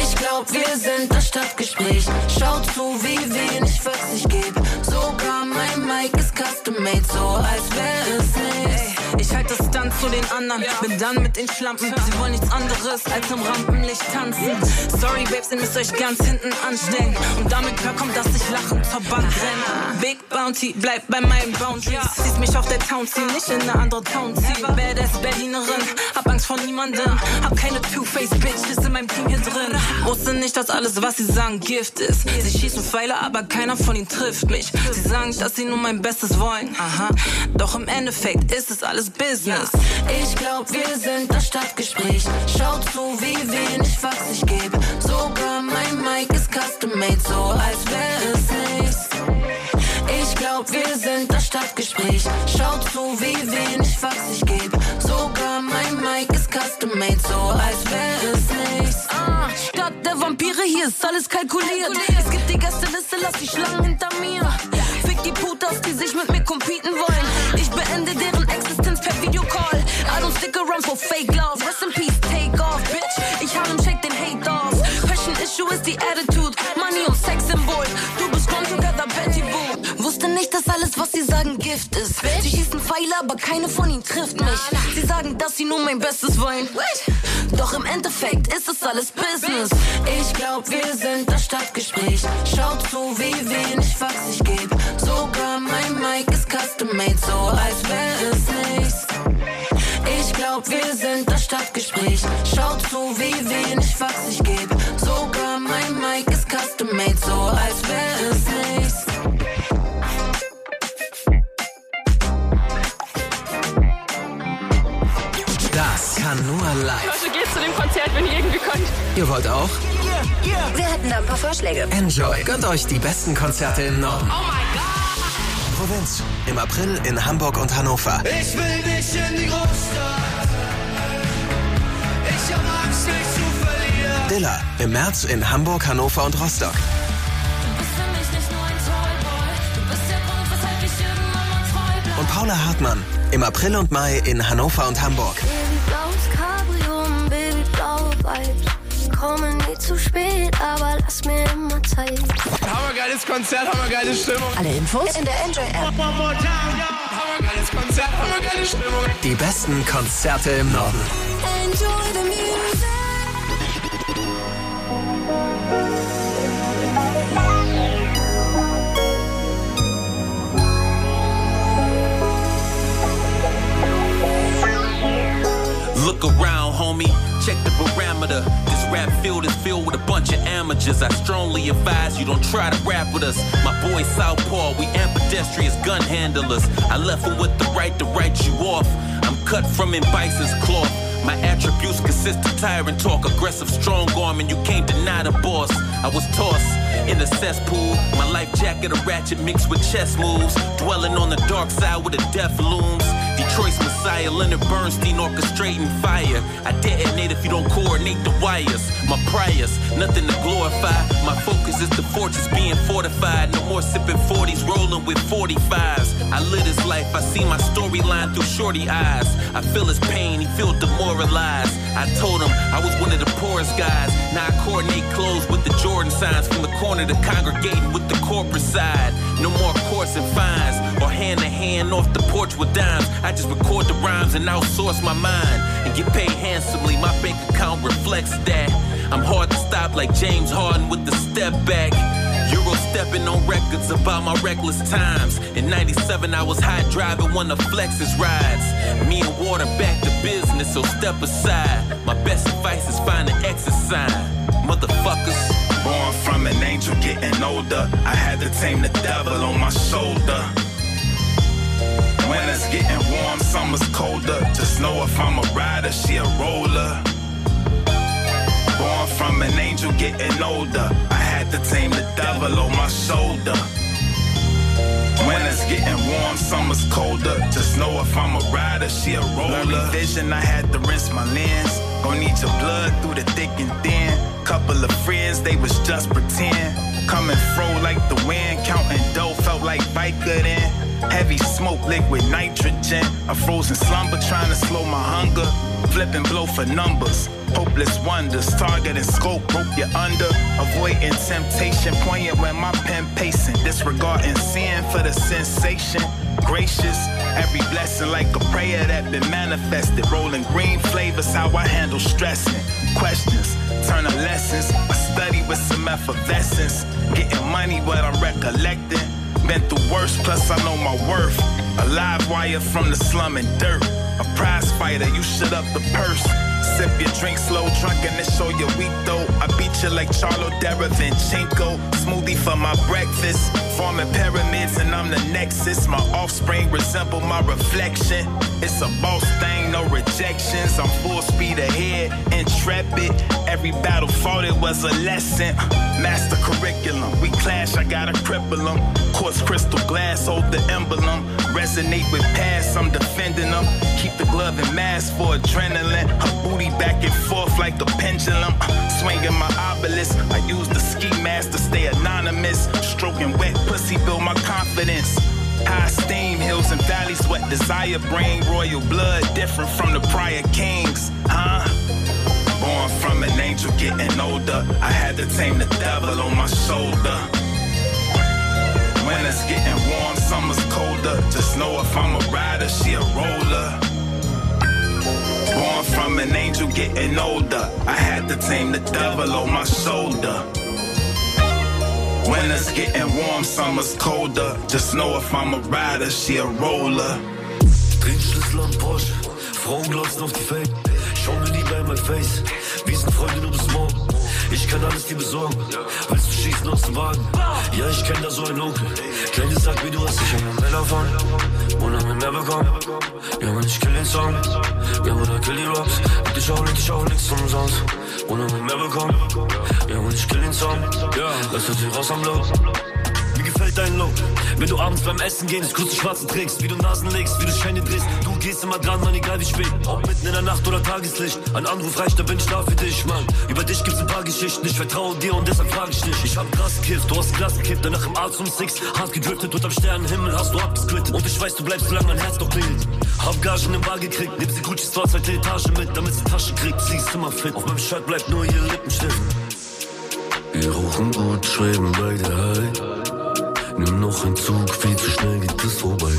Ich glaub, wir sind das Stadtgespräch. Schaut zu, wie wenig was ich geb. Sogar mein Mic ist custom made, so als wäre es nichts. Ich halte Distanz zu den anderen, bin dann mit den Schlampen. Sie wollen nichts anderes als im Rampenlicht tanzen. Sorry, Babes, ihr müsst euch ganz hinten anstellen. Und damit kommt, dass ich lachend zur Bank renne. Big Bounty, bleib bei meinen Boundaries. Siehst mich auf der Town ziehen, nicht in eine andere Town ziehen. Badass Berlinerin, hab Angst vor niemandem. Hab keine Two-Face-Bitch, ist in meinem Team hier drin. Wusste nicht, dass alles, was sie sagen, Gift ist. Sie schießen Pfeile, aber keiner von ihnen trifft mich. Sie sagen, dass sie nur mein Bestes wollen. Aha. Doch im Endeffekt ist es alles Business. Ich glaub, wir sind das Stadtgespräch. Schaut zu, wie wenig was ich geb. Sogar mein Mic ist custom made, so als wäre es nichts. Ich glaub, wir sind das Stadtgespräch. Schaut zu, wie wenig was ich geb. Sogar mein Mic ist custom made, so als wäre es nichts. Ah, Stadt der Vampire, hier ist alles kalkuliert. Es gibt die Gästeliste, lass die Schlangen hinter mir. Fick die Putas, die sich mit mir competen wollen. Ich beende deren stick around for fake love. Rest in peace, take off, bitch. Ich hab und shake den Hate off. Passion issue ist die Attitude. Money und Sexsymbol. Du bist gone together, Betty Boo. Wusste nicht, dass alles, was sie sagen, Gift ist. Sie schießen Pfeile, aber keine von ihnen trifft mich. Sie sagen, dass sie nur mein Bestes wollen. Doch im Endeffekt ist es alles Business. Ich glaub, wir sind das Stadtgespräch. Schaut zu, wie wenig was ich geb. Sogar mein Mic ist custom made, so als wäre es nichts. Ich glaub, wir sind das Stadtgespräch. Schaut zu, wie wenig was ich geb. Sogar mein Mic ist custom made, so als wäre es nichts. Das kann nur live. Leute, geht zu dem Konzert, wenn ihr irgendwie könnt. Ihr wollt auch? Wir hätten da ein paar Vorschläge. Enjoy. Gönnt euch die besten Konzerte im Norden. Oh mein Gott. Provinz. Im April in Hamburg und Hannover. Ich will nicht in die Großstadt. Ich hab Angst, mich zu verlieren. Dilla im März in Hamburg, Hannover und Rostock. Und Paula Hartmann im April und Mai in Hannover und Hamburg. Baby, blaues Cabrio, Baby, blaue Vibes. Komme nie zu spät, aber lass mir immer Zeit. Hammergeiles Konzert, hammergeile Stimmung. Alle Infos in der Enjoy App. Hammergeiles Konzert, hammergeile Stimmung. Die besten Konzerte im Norden. Enjoy the music. Look around, homie. Check the parameter. This rap field is filled with a bunch of amateurs. I strongly advise you don't try to rap with us. My boy Southpaw, we ambidextrous gun handlers. I left him with the right to write you off. I'm cut from in bison's cloth. My attributes consist of tyrant talk, aggressive, strong arm, and you can't deny the boss. I was tossed in a cesspool. My life jacket, a ratchet mixed with chess moves. Dwelling on the dark side with the death looms. Detroit's Messiah, Leonard Bernstein orchestrating fire. I detonate if you don't coordinate the wires. My priors, nothing to glorify. My focus is the fortress being fortified. No more sipping 40s, rolling with 45s. I live his life, I see my storyline through shorty eyes. I feel his pain, he feel demoralized. I told him I was one of the poorest guys. Now I coordinate clothes with the Jordan signs from the corner to congregating with the corporate side. No more course and fines or hand to hand off the porch with dimes. I just record the rhymes and outsource my mind and get paid handsomely. My bank account reflects that. I'm hard to stop like James Harden with the step back. Euro stepping on records about my reckless times. In 97, I was high driving one of Flex's rides. Me and Water back to business, so step aside. My best advice is find an exit sign. Motherfuckers. Born from an angel getting older. I had to tame the devil on my shoulder. Winter's getting warm, summer's colder. Just know if I'm a rider, she a roller. Born from an angel getting older. I had to tame the devil on my shoulder. Winter's getting warm, summer's colder. Just know if I'm a rider, she a roller. Blurry vision, I had to rinse my lens. Gon' need your blood through the thick and thin. Couple of friends, they was just pretend. Coming fro like the wind, counting dough, felt like Vicodin. Heavy smoke, liquid nitrogen. A frozen slumber, trying to slow my hunger. Flipping blow for numbers. Hopeless wonders, target and scope, broke you under. Avoiding temptation, poignant when my pen pacing. Disregarding sin for the sensation. Gracious, every blessing like a prayer that been manifested. Rolling green flavors, how I handle stressing. Questions, turn to lessons. I study with some effervescence. Getting money, what I'm recollecting. Been through worse, plus I know my worth. A live wire from the slum and dirt. A prize fighter, you shut up the purse. Sip your drink slow, drunken to show you weak though. I beat you like Charlo Deravinchenko. Smoothie for my breakfast. Forming pyramids and I'm the nexus. My offspring resemble my reflection. It's a boss thing, no rejections. I'm full speed ahead, intrepid. Every battle fought it was a lesson. Master curriculum, we clash, I gotta cripple them. Quartz crystal glass, hold the emblem. Resonate with past, I'm defending them. Keep the glove and mask for adrenaline. Her booty back and forth like the pendulum. Uh, swinging my obelisk, I use the ski mask to stay anonymous. Stroking wet pussy, build my confidence. High steam, hills and valleys, what desire bring. Royal blood, different from the prior kings, huh? Born from an angel, getting older. I had to tame the devil on my shoulder. Winter's getting warm, summer's colder. Just know if I'm a rider, she a roller. Born from an angel, getting older. I had to tame the devil on my shoulder. Winter's getting warm, summer's colder. Just know if I'm a rider, she a roller. Am Porsche, auf die. Schau mir Face. Sind. Ich kann alles dir besorgen. Willst du schießen aus dem Wagen? Ja, ich kenn da so einen Onkel. Kleine sag wie du hast dich immer mehr davon. Und haben mehr bekommen. Ja, man, ich kill den Song. Ja, oder kill die Rocks. Und ich auch nicht, ich auch nichts umsonst. Und haben mehr bekommen. Ja, man, ich kill den Song. Ja, lass das hier raus am Block. Mir gefällt Zeit einloggen. Wenn du abends beim Essen gehst, kurze Schwarze trägst, wie du Nasen legst, wie du Scheine drehst. Du gehst immer dran, Mann, egal wie spät. Ob mitten in der Nacht oder Tageslicht. Ein Anruf reicht, da bin ich da für dich, Mann. Über dich gibt's ein paar Geschichten, ich vertraue dir und deshalb frage ich dich. Ich hab krass gekifft, du hast gekippt, danach im Arzt um Six. Hart gedriftet, unterm Sternenhimmel hast du abgesplittet. Und ich weiß, du bleibst, solange mein Herz doch klingelt. Hab Gagen im Bar gekriegt, nimm sie Gucci Store, zweite Etage mit, damit sie Tasche kriegt. Sie ist immer fit, auf meinem Shirt bleibt nur ihr Lippenstift. Wir rochen gut, schweben beide high. Nimm noch einen Zug, viel zu schnell geht es vorbei.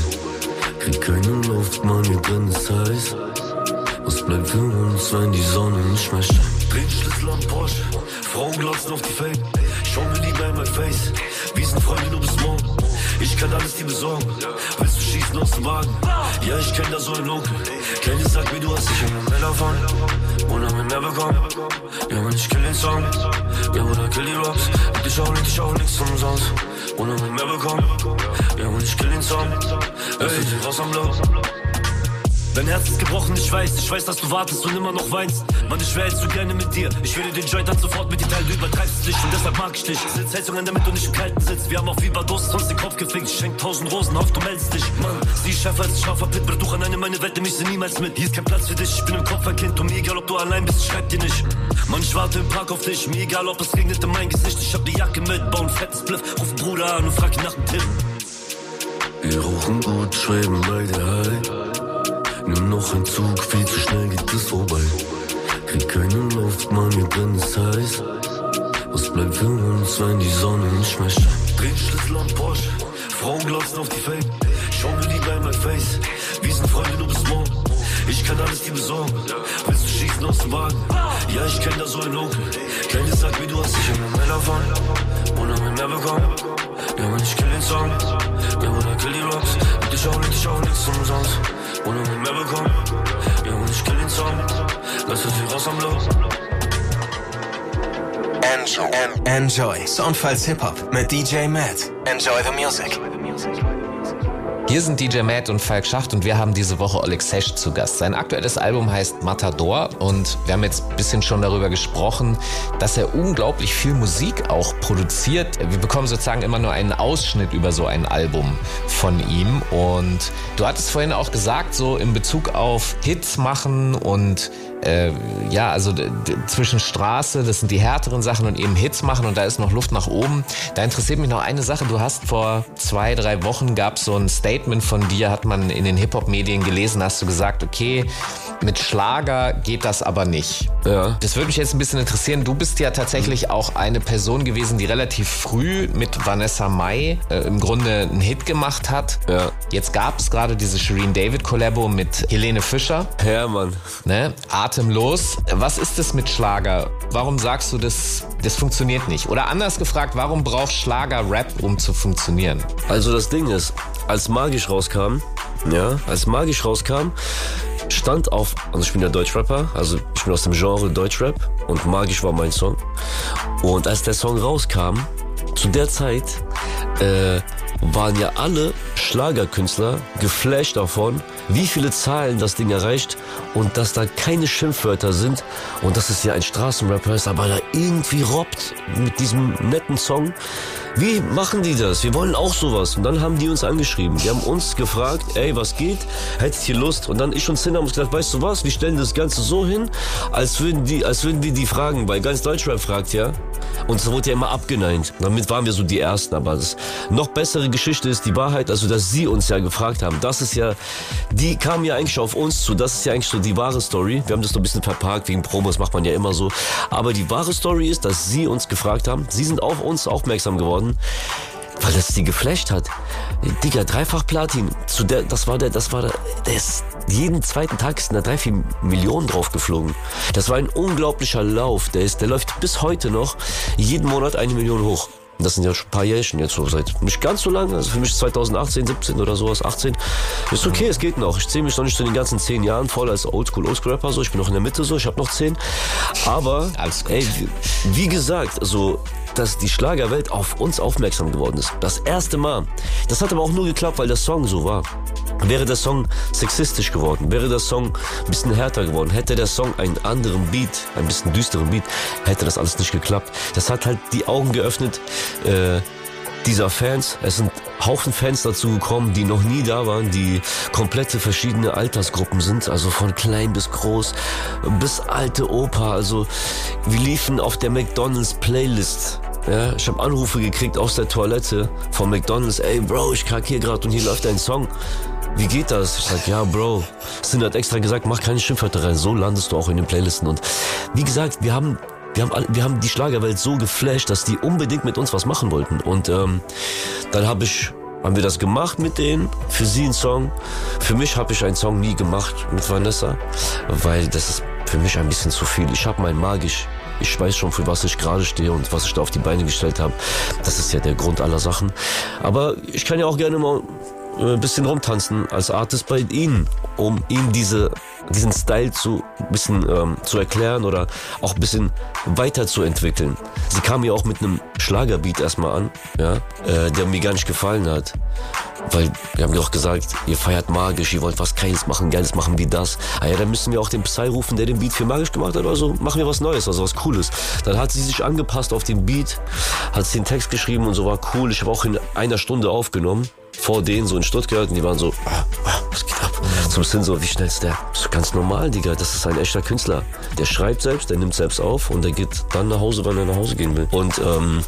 Krieg keine Luft, Mann, hier drin ist heiß. Was bleibt für uns, wenn die Sonne nicht mehr scheint? Dreh am Porsche, Frauen glotzen auf die Fame. Schau mir lieber in mein Face, wir sind Freunde nur bis morgen. Ich kann alles dir besorgen. Willst du schießen aus dem Wagen? Ja, ich kenn da so einen Onkel. Kenny sagt mir, du hast dich den Männer von. Und haben mehr bekommen. Ja, man, ich kill den Song. Ja, oder kill die Raps. Und ich auch nicht, ich auch nichts umsonst. Und haben mehr bekommen. Ja, man, ich kill den Song. Ey, raus am Block. Dein Herz ist gebrochen, ich weiß, ich weiß, dass du wartest und immer noch weinst. Mann, ich wär jetzt so gerne mit dir. Ich würde den Joint dann sofort mit dir teilen, du übertreibst nicht und deshalb mag ich dich. Sitzheizung an, damit du nicht im Kalten sitzt. Wir haben auf Überdosis uns den Kopf gefickt. Ich schenk tausend Rosen auf, du meldest dich. Mann, sie ist schärfer als scharfer Pit, Bruch an eine meine Welt, nimm ich sie niemals mit. Hier ist kein Platz für dich, ich bin im Kopf ein Kind und mir egal, ob du allein bist, schreib dir nicht. Mann, ich warte im Park auf dich, mir egal, ob es regnet in mein Gesicht. Ich hab die Jacke mit, bau ein fettes Bliff, ruf Bruder an und frag ihn nach dem Tipp. Wir rochen gut, schweben beide high. Nimm noch einen Zug, viel zu schnell geht es vorbei. Krieg keine Luft, Mann, hier drin ist heiß. Was bleibt für uns, wenn die Sonne nicht mehr scheint? Dreh Schlüssel am Porsche, Frauen glotzen auf die Fame. Schau mir lieber in mein Face, wir sind Freunde nur bis morgen. Ich kann alles dir besorgen. Willst du schießen aus dem Wagen? Ja, ich kenn da so einen Onkel. Kleine sagt mir, du hast dich immer mehr davon. Und haben mehr bekommen. Ja, man, ich kill den Song. Ja, oder kill die Rocks. Und ich auch nicht, ich auch nichts umsonst. Und haben mehr bekommen. Man, ich kill den Song. Lass es hier raus am Block. Enjoy. Enjoy. Soundfiles Hip-Hop mit DJ Matt. Enjoy the music. Hier sind DJ Matt und Falk Schacht und wir haben diese Woche Oleg Sesh zu Gast. Sein aktuelles Album heißt Matador und wir haben jetzt ein bisschen schon darüber gesprochen, dass er unglaublich viel Musik auch produziert. Wir bekommen sozusagen immer nur einen Ausschnitt über so ein Album von ihm und du hattest vorhin auch gesagt, so in Bezug auf Hits machen und äh, ja, also zwischen Straße, das sind die härteren Sachen und eben Hits machen und da ist noch Luft nach oben. Da interessiert mich noch eine Sache. Du hast vor zwei, drei Wochen gab so ein Statement von dir, hat man in den Hip-Hop-Medien gelesen, hast du gesagt, okay, mit Schlager geht das aber nicht. Ja. Das würde mich jetzt ein bisschen interessieren. Du bist ja tatsächlich auch eine Person gewesen, die relativ früh mit Vanessa Mai äh, im Grunde einen Hit gemacht hat. Ja. Jetzt gab es gerade diese Shireen David Kollabo mit Helene Fischer. Ja, Mann. Ne? Atemlos. Was ist das mit Schlager? Warum sagst du, das, das funktioniert nicht? Oder anders gefragt, warum braucht Schlager Rap, um zu funktionieren? Also das Ding ist, als Magisch rauskam, ja, als Magisch rauskam, stand auf, also ich bin ja Deutschrapper, also ich bin aus dem Genre Deutschrap und Magisch war mein Song. Und als der Song rauskam, zu der Zeit äh, waren ja alle Schlagerkünstler geflasht davon, wie viele Zahlen das Ding erreicht und dass da keine Schimpfwörter sind und dass es ja ein Straßenrapper ist, aber da irgendwie robbt mit diesem netten Song. Wie machen die das? Wir wollen auch sowas. Und dann haben die uns angeschrieben. Die haben uns gefragt, ey, was geht? Hättet ihr Lust? Und dann ich und Sin haben uns gesagt, weißt du was? Wir stellen das Ganze so hin, als würden die, als würden die die fragen, weil ganz Deutschrap fragt ja. Und es wurde ja immer abgeneigt. Damit waren wir so die Ersten. Aber das noch bessere Geschichte ist die Wahrheit, also dass sie uns ja gefragt haben. Das ist ja, die kamen ja eigentlich auf uns zu. Das ist ja eigentlich so die wahre Story. Wir haben das noch ein bisschen verparkt, wegen Promos macht man ja immer so. Aber die wahre Story ist, dass sie uns gefragt haben. Sie sind auf uns aufmerksam geworden, weil das sie geflasht hat. Digga, dreifach Platin. Zu der, das war der, das war der, der ist, jeden zweiten Tag sind da drei, vier Millionen drauf geflogen. Das war ein unglaublicher Lauf. Der ist, der läuft bis heute noch jeden Monat eine Million hoch. Das sind ja schon ein paar Jährchen jetzt so seit nicht ganz so lange. Also für mich 2018, 17 oder sowas, 18. Ist okay, es geht noch. Ich zähle mich noch nicht zu den ganzen 10 Jahren voll als Oldschool Oldschool Rapper. So, ich bin noch in der Mitte so, ich habe noch 10. Aber ey, wie, wie gesagt, so dass die Schlagerwelt auf uns aufmerksam geworden ist. Das erste Mal. Das hat aber auch nur geklappt, weil der Song so war. Wäre der Song sexistisch geworden, wäre der Song ein bisschen härter geworden, hätte der Song einen anderen Beat, ein bisschen düsteren Beat, hätte das alles nicht geklappt. Das hat halt die Augen geöffnet, äh, dieser Fans. Es sind Haufen Fans dazu gekommen, die noch nie da waren, die komplette verschiedene Altersgruppen sind, also von klein bis groß, bis alte Opa. Also wir liefen auf der McDonald's Playlist. Ja, ich habe Anrufe gekriegt aus der Toilette von McDonald's. Ey Bro, ich kack hier gerade und hier läuft ein Song. Wie geht das? Ich sag, ja, Bro. Sin hat extra gesagt, mach keine Schimpfwörter rein. So landest du auch in den Playlisten. Und wie gesagt, wir haben wir haben, all- wir haben die Schlagerwelt so geflasht, dass die unbedingt mit uns was machen wollten. Und ähm, dann habe ich, haben wir das gemacht mit denen, für sie einen Song. Für mich habe ich einen Song nie gemacht mit Vanessa, weil das ist für mich ein bisschen zu viel. Ich habe mein magisch. Ich weiß schon, für was ich gerade stehe und was ich da auf die Beine gestellt habe. Das ist ja der Grund aller Sachen. Aber ich kann ja auch gerne mal ein bisschen rumtanzen als Artist bei ihnen, um ihnen diese, diesen Style zu bisschen ähm, zu erklären oder auch ein bisschen weiterzuentwickeln. Sie kam ja auch mit einem Schlagerbeat erstmal an, ja, äh, der mir gar nicht gefallen hat. Weil wir haben ja auch gesagt, ihr feiert magisch, ihr wollt was Geiles machen, Geiles machen wie das. Ah ja, dann müssen wir auch den Psy rufen, der den Beat für magisch gemacht hat. Also machen wir was Neues, also was Cooles. Dann hat sie sich angepasst auf den Beat, hat den Text geschrieben und so war cool. Ich habe auch in einer Stunde aufgenommen vor denen so in Stuttgart und die waren so, ah, ah, was geht ab? Zum Sinn so, wie schnell ist der? Das ist ganz normal, Digga. Das ist ein echter Künstler. Der schreibt selbst, der nimmt selbst auf und der geht dann nach Hause, wann er nach Hause gehen will. Und ähm,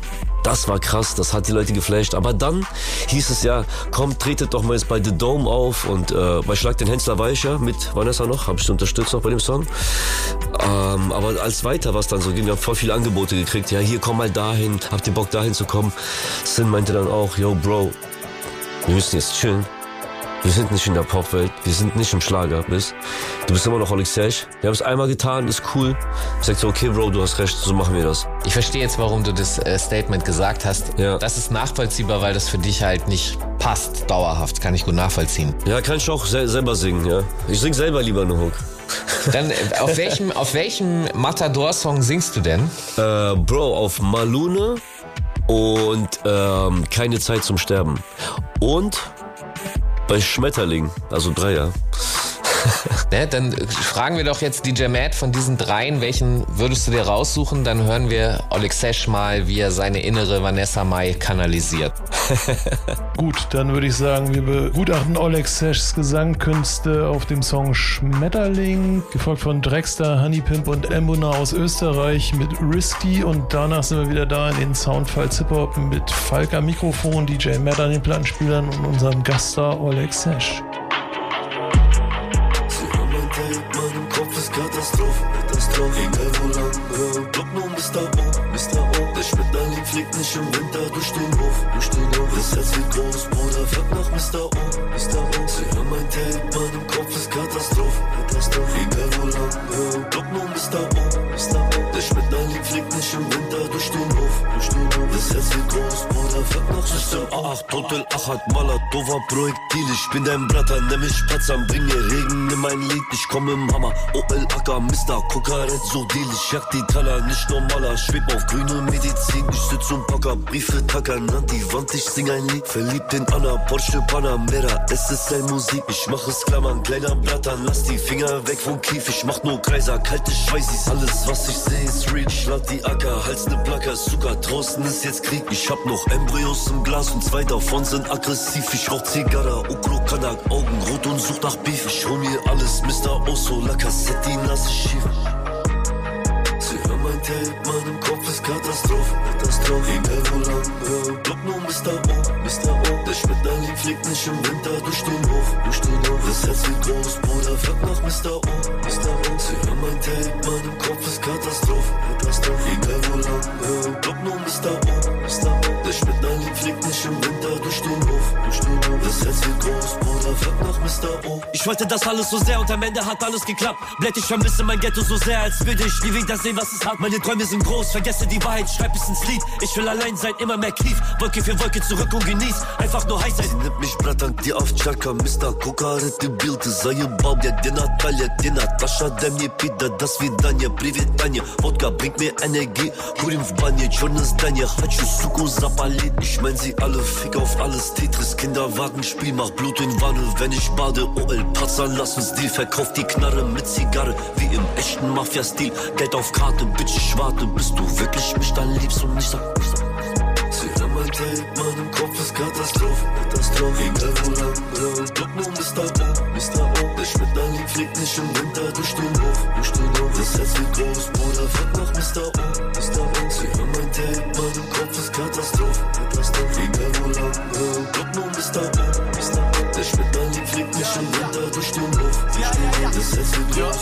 das war krass, das hat die Leute geflasht. Aber dann hieß es ja, komm, tretet doch mal jetzt bei The Dome auf und äh, bei Schlag den Hensler Weicher mit Vanessa noch, habe ich unterstützt noch bei dem Song. Ähm, aber als weiter was dann so wir haben voll viele Angebote gekriegt. Ja, hier komm mal dahin, habt ihr Bock dahin zu kommen? Sin meinte dann auch, yo Bro, wir müssen jetzt chillen. Wir sind nicht in der Popwelt, wir sind nicht im Schlagerbiss. Du bist immer noch Oleg Sesh. Wir haben es einmal getan, ist cool. Ich sagte, okay, Bro, du hast recht, so machen wir das. Ich verstehe jetzt, warum du das äh, Statement gesagt hast. Ja. Das ist nachvollziehbar, weil das für dich halt nicht passt, dauerhaft. Kann ich gut nachvollziehen. Ja, kann ich auch sel selber singen, ja. Ich sing selber lieber eine Hook. Dann, äh, auf welchem, auf welchem Matador-Song singst du denn? Äh, Bro, auf Malune und ähm, Keine Zeit zum Sterben. Und bei Schmetterling, also Dreier. Ne, dann fragen wir doch jetzt DJ Matt von diesen dreien, welchen würdest du dir raussuchen? Dann hören wir Oleg Sesh mal, wie er seine innere Vanessa Mai kanalisiert. Gut, dann würde ich sagen, wir begutachten Oleg Seshs Gesangkünste auf dem Song Schmetterling, gefolgt von Drexter, Honeypimp und Embona aus Österreich mit Risky und danach sind wir wieder da in den Soundfiles Hip-Hop mit Falk am Mikrofon, DJ Matt an den Plattenspielern und unserem Gaststar Oleg Sesh. A8, Total Achat, Malatova, Projektil. Ich bin dein Bratter, nenn mich Spatzern, bringe Regen in mein Lied. Ich komme im Hammer, OL Acker, Mr. Kokaret, so deal. Ich jag die Taler, nicht normaler. Schweb auf grüne Medizin. Ich sitz und packer Briefe, tackern an die Wand. Ich sing ein Lied, verliebt in Anna, Porsche Panamera. SSL Musik, ich mach es klammern, kleiner Blattern. Lass die Finger weg vom Kief, ich mach nur Kreiser, kalte Schweißis. Alles, was ich seh, ist real. Ich lad die Acker, Hals ne Placker, Zucker. Draußen ist jetzt Krieg. Ich hab noch Embryos im Glas und zwei davon sind aggressiv. Ich rauch Zigarre, Ukro Kanak, Augen rot und such nach Beef. Ich hol mir alles, Mr. Oso, La Cassette, die Nase schief. Mein Tape, meinem Kopf ist Katastrophe, Katastrophe. Egal wo lang, hör, Block nur Mr. O, Mr. O. Der Schmetterling fliegt nicht im Winter durch den Hof, durch den Hof. Das Herz wird groß, Bruder, frag nach Mr. O, Mr. O. Sie hören mein Tape, meinem Kopf ist Katastrophe, Katastrophe. Egal wo lang, hör, Block nur Mr. O, Mr. O. Der Schmetterling fliegt nicht im Winter durch den Hof, durch den Hof. Das Herz wird groß, Bruder, frag nach Mr. O. Ich wollte das alles so sehr und am Ende hat alles geklappt. Blätt ich vermisse mein Ghetto so sehr, als würde ich nie wieder sehen, was es hat. Meine Träume sind groß, vergesse die Wahrheit, schreib es ins Lied. Ich will allein sein, immer mehr Knief. Wolke für Wolke zurück und genieß. Einfach nur heiß sein. Sie nimmt mich Bratan, die auf Chaka, Mr. Kokaret, die Bild, заебал, я где Наталья, где Наташа, дай мне пить, да до свидания, привет, Таня, водка bringt mir Energie, курим в бане, черное здание, хочу суку запалить, ich mein sie alle, fick auf alles, Tetris, Kinderwagen, Spiel, mach Blut in Wanne, wenn ich bade, OL, Patzer, lass uns Deal, verkauf die Knarre mit Zigarre, wie im echten Mafia-Stil, Geld auf Karte, Bitch, ich warte, bis du wirklich mich dann liebst und ich sag, ich sag mein Tape, meinem Kopf ist Katastrophe, Katastrophe. Egal wo lang, und guck nur Mr. O, Mr. O. Der Schmetterling fliegt nicht im Winter durch den Hof, durch den Hof. Das Herz wird groß, Bruder, fährt nach Mr. O, Mr. O. Sie hören mein Tape, meinem Kopf ist Katastrophe, Katastrophe. Egal wo lang, und guck nur Mr. O, Mr. O. Der Schmetterling fliegt nicht im Winter durch den Hof, durch den Hof. Das Herz wird groß,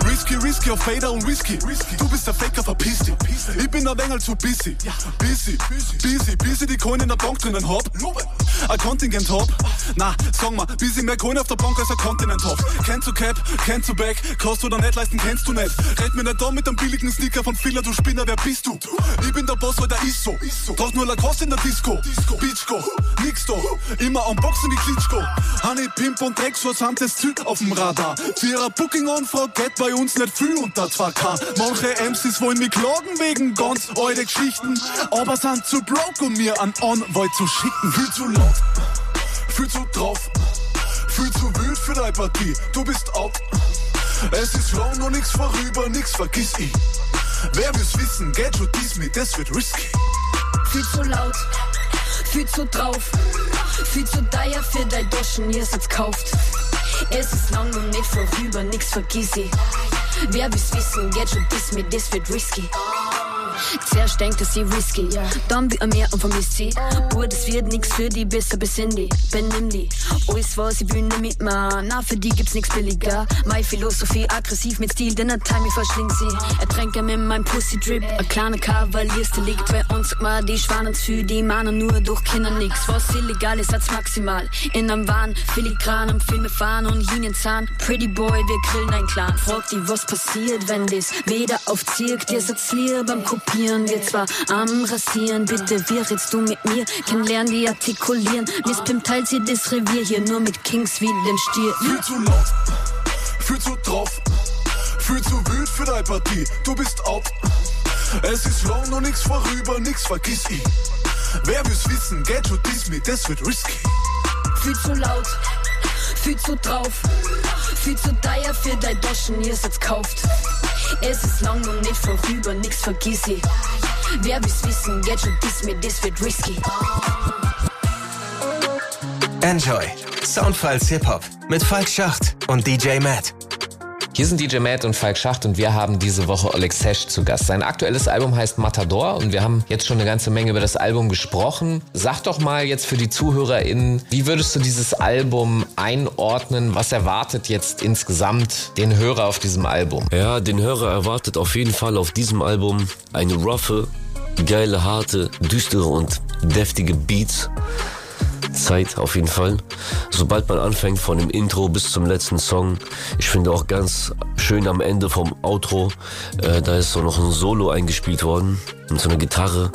Risky, risky auf Fader und Whisky. Du bist der Faker, verpiss dich. Ich bin ein wenig zu busy. Busy, busy, busy, die Coin in der Bank drinnen hab. Ein Kontingent hab. Na, sag mal, busy mehr Coin auf der Bank als ein Kontinent hab. Kenn zu Cap, kenn zu Back, kannst du da nicht leisten, kennst du nicht. Red mir nicht da mit einem billigen Sneaker von Filler, du Spinner, wer bist du? Ich bin der Boss, weil der ist so. Trag nur Lacoste in der Disco. Beachgo, nix da. Immer unboxen wie Klitschko. Honey, Pimp und Dreck, haben das Ziel auf dem Radar? Vierer Booking-Anfrage geht bei uns nicht viel unter 2K. Manche MCs wollen mich klagen wegen ganz alte Geschichten, aber sind zu broke, um mir einen Anwalt zu schicken. Viel zu laut, viel zu drauf, viel zu wild für deine Partie. Du bist out. Es ist lang noch nix vorüber, nix vergiss ich. Wer will's wissen, geht schon dies mit, das wird risky. Viel zu laut, viel zu drauf, viel zu teuer für dein Doschen, ihr jetzt kauft. Es ist lang und nicht vorüber, nix vergiss ich. Wer will's wissen, geht schon dies mit, das wird risky. Zuerst denkt dass sie risky, dann wie mehr und vermisst sie. Oh, das wird nix für die, besser besinn die, benimm die. Alles was ich will nicht mit mir, na für die gibt's nix billiger. Meine Philosophie aggressiv mit Stil, denn der Time ich verschling sie. Ertränke mit meinem Pussy Drip, ein kleiner Kavaliersdelikt. Bei uns man, die Schwanen für die Mannen nur durch Kinder nix. Was illegal ist als maximal. In einem Wahn, filigran am Filme fahren und Linienzahn. Pretty Boy, wir grillen ein Clan. Fragt die, was passiert, wenn das weder aufzirkt. Ihr seid leer beim Kopieren, wir zwar am Rasieren. Bitte, wie redst du mit mir? Kennenlernen, die artikulieren. Miss Pim teilt sie das Revier hier nur mit Kings wie den Stier. Viel zu laut, viel zu drauf, viel zu wild für deine Partie. Du bist out. Es ist lang noch nix vorüber, nix vergiss ich. Wer will's wissen, geht schon dies mit, das wird risky. Viel zu laut, viel zu drauf, viel zu teuer für dein Doschen, ihr jetzt kauft. Es ist lang und nicht vorüber, nix vergiss ich. Wer will's wissen, geht schon dies mit, das wird risky. Enjoy. Soundfiles Hip-Hop mit Falk Schacht und DJ Matt. Hier sind DJ Matt und Falk Schacht und wir haben diese Woche Oleg Sesh zu Gast. Sein aktuelles Album heißt Matador und wir haben jetzt schon eine ganze Menge über das Album gesprochen. Sag doch mal jetzt für die ZuhörerInnen, wie würdest du dieses Album einordnen? Was erwartet jetzt insgesamt den Hörer auf diesem Album? Ja, den Hörer erwartet auf jeden Fall auf diesem Album eine roughe, geile, harte, düstere und deftige Beats. Zeit auf jeden Fall. Sobald man anfängt von dem Intro bis zum letzten Song, ich finde auch ganz schön am Ende vom Outro, äh, da ist so noch ein Solo eingespielt worden und so eine Gitarre.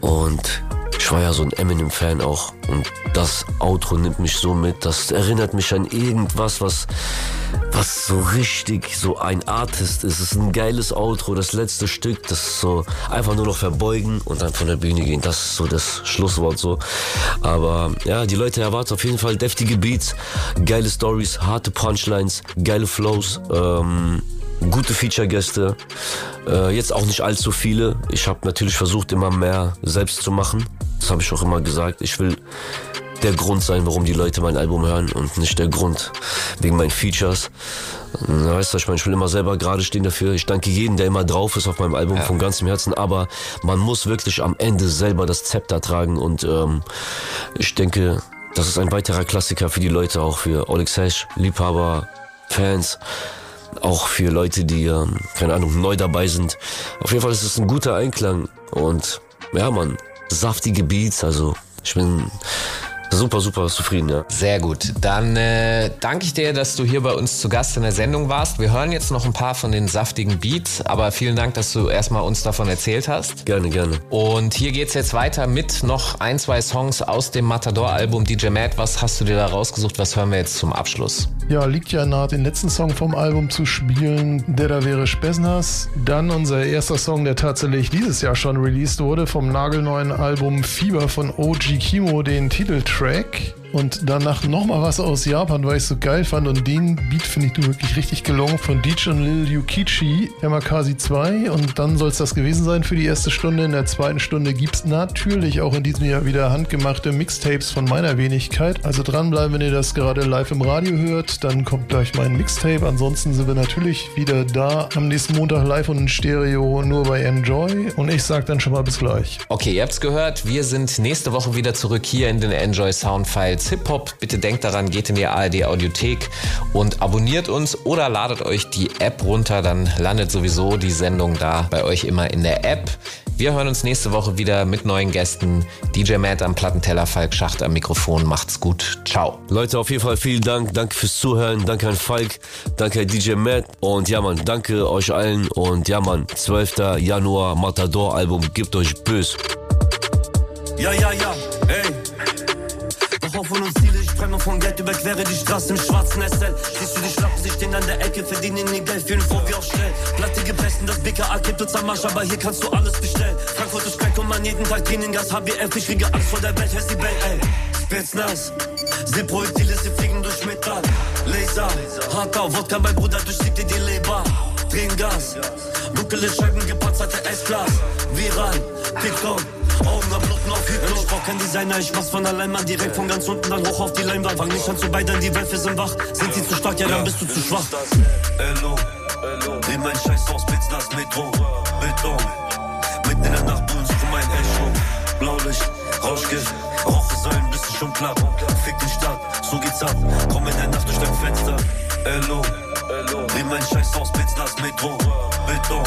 Und ich war ja so ein Eminem-Fan auch. Und das Outro nimmt mich so mit, das erinnert mich an irgendwas, was, was so richtig so ein Artist ist. Es ist ein geiles Outro, das letzte Stück, das ist so einfach nur noch verbeugen und dann von der Bühne gehen. Das ist so das Schlusswort so. Aber ja, die Leute erwarten auf jeden Fall deftige Beats, geile Stories, harte Punchlines, geile Flows, ähm, gute Feature-Gäste. Äh, jetzt auch nicht allzu viele. Ich habe natürlich versucht, immer mehr selbst zu machen. Das habe ich auch immer gesagt. Ich will der Grund sein, warum die Leute mein Album hören und nicht der Grund wegen meinen Features. Weißt du, ich meine, ich will immer selber gerade stehen dafür. Ich danke jedem, der immer drauf ist auf meinem Album ja. von ganzem Herzen. Aber man muss wirklich am Ende selber das Zepter tragen und ähm, ich denke, das ist ein weiterer Klassiker für die Leute, auch für Oleg Sesh, Liebhaber, Fans auch für Leute, die, ähm, keine Ahnung, neu dabei sind. Auf jeden Fall ist es ein guter Einklang und ja, man, saftige Beats, also ich bin super, super zufrieden, ja. Sehr gut. Dann äh, danke ich dir, dass du hier bei uns zu Gast in der Sendung warst. Wir hören jetzt noch ein paar von den saftigen Beats, aber vielen Dank, dass du erstmal uns davon erzählt hast. Gerne, gerne. Und hier geht's jetzt weiter mit noch ein, zwei Songs aus dem Matador-Album DJ Matt. Was hast du dir da rausgesucht? Was hören wir jetzt zum Abschluss? Ja, liegt ja nahe, den letzten Song vom Album zu spielen. Der da wäre Spesnas. Dann unser erster Song, der tatsächlich dieses Jahr schon released wurde, vom nagelneuen Album Fieber von OG Kimo, den Titeltrack. track. Und danach nochmal was aus Japan, weil ich es so geil fand. Und den Beat finde ich wirklich richtig gelungen von Deej und Lil Yukichi, Yamakasi 2. Und dann soll es das gewesen sein für die erste Stunde. In der zweiten Stunde gibt es natürlich auch in diesem Jahr wieder handgemachte Mixtapes von meiner Wenigkeit. Also dranbleiben, wenn ihr das gerade live im Radio hört. Dann kommt gleich mein Mixtape. Ansonsten sind wir natürlich wieder da am nächsten Montag live und in Stereo nur bei Enjoy. Und ich sage dann schon mal bis gleich. Okay, ihr habt's gehört. Wir sind nächste Woche wieder zurück hier in den Enjoy Soundfiles Hip-Hop. Bitte denkt daran, geht in die ARD Audiothek und abonniert uns oder ladet euch die App runter. Dann landet sowieso die Sendung da bei euch immer in der App. Wir hören uns nächste Woche wieder mit neuen Gästen. DJ Matt am Plattenteller, Falk Schacht am Mikrofon. Macht's gut. Ciao. Leute, auf jeden Fall vielen Dank. Danke fürs Zuhören. Danke an Falk. Danke an DJ Matt. Und ja, Mann, danke euch allen. Und ja, Mann, 12. Januar Matador Album. Gebt euch bös. Ja, ja, ja, ey. Doch Hoffnung und Ziele, ich träume von Geld, überquere die Straße im schwarzen SL. Siehst du die Schlappen, sie stehen an der Ecke, verdienen ihr Geld, fühlen vor wie auf Stell. Platte gepressen, das BKA kippt uns am Marsch, aber hier kannst du alles bestellen. Frankfurt ist Speck und man jeden Tag Training-Gas, HBF, ich kriege Angst vor der Welt, hör sie Bell, ey. Spitznass, sie Projektile, sie fliegen durch Metall. Laser, Hardau, Wodka, mein Bruder durchsiebt dir die Leber. Drehen Gas, dunkle Scheiben, gepanzerte S-Glas. Viral, TikTok, Augen am Bluten auf Hüten. Ich brauch kein Designer, ich mach's von allein, man direkt von ganz unten dann hoch auf die Leinwand. Fang nicht an zu beidern, die Wölfe sind wach. Sind sie zu stark, ja, dann bist du zu schwach. Hello, dreh mein Scheiß aus, Spitznass, Metro, Beton. Mitten in der Nacht du für mein Echo. Blaulicht, Rauschgift, Rauchsäulen, bist du schon platt. Fick die Stadt, so geht's ab. Komm in der Nacht durch dein Fenster. Hello, dreh mein Scheiß aus, Spitznass, Metro, Beton.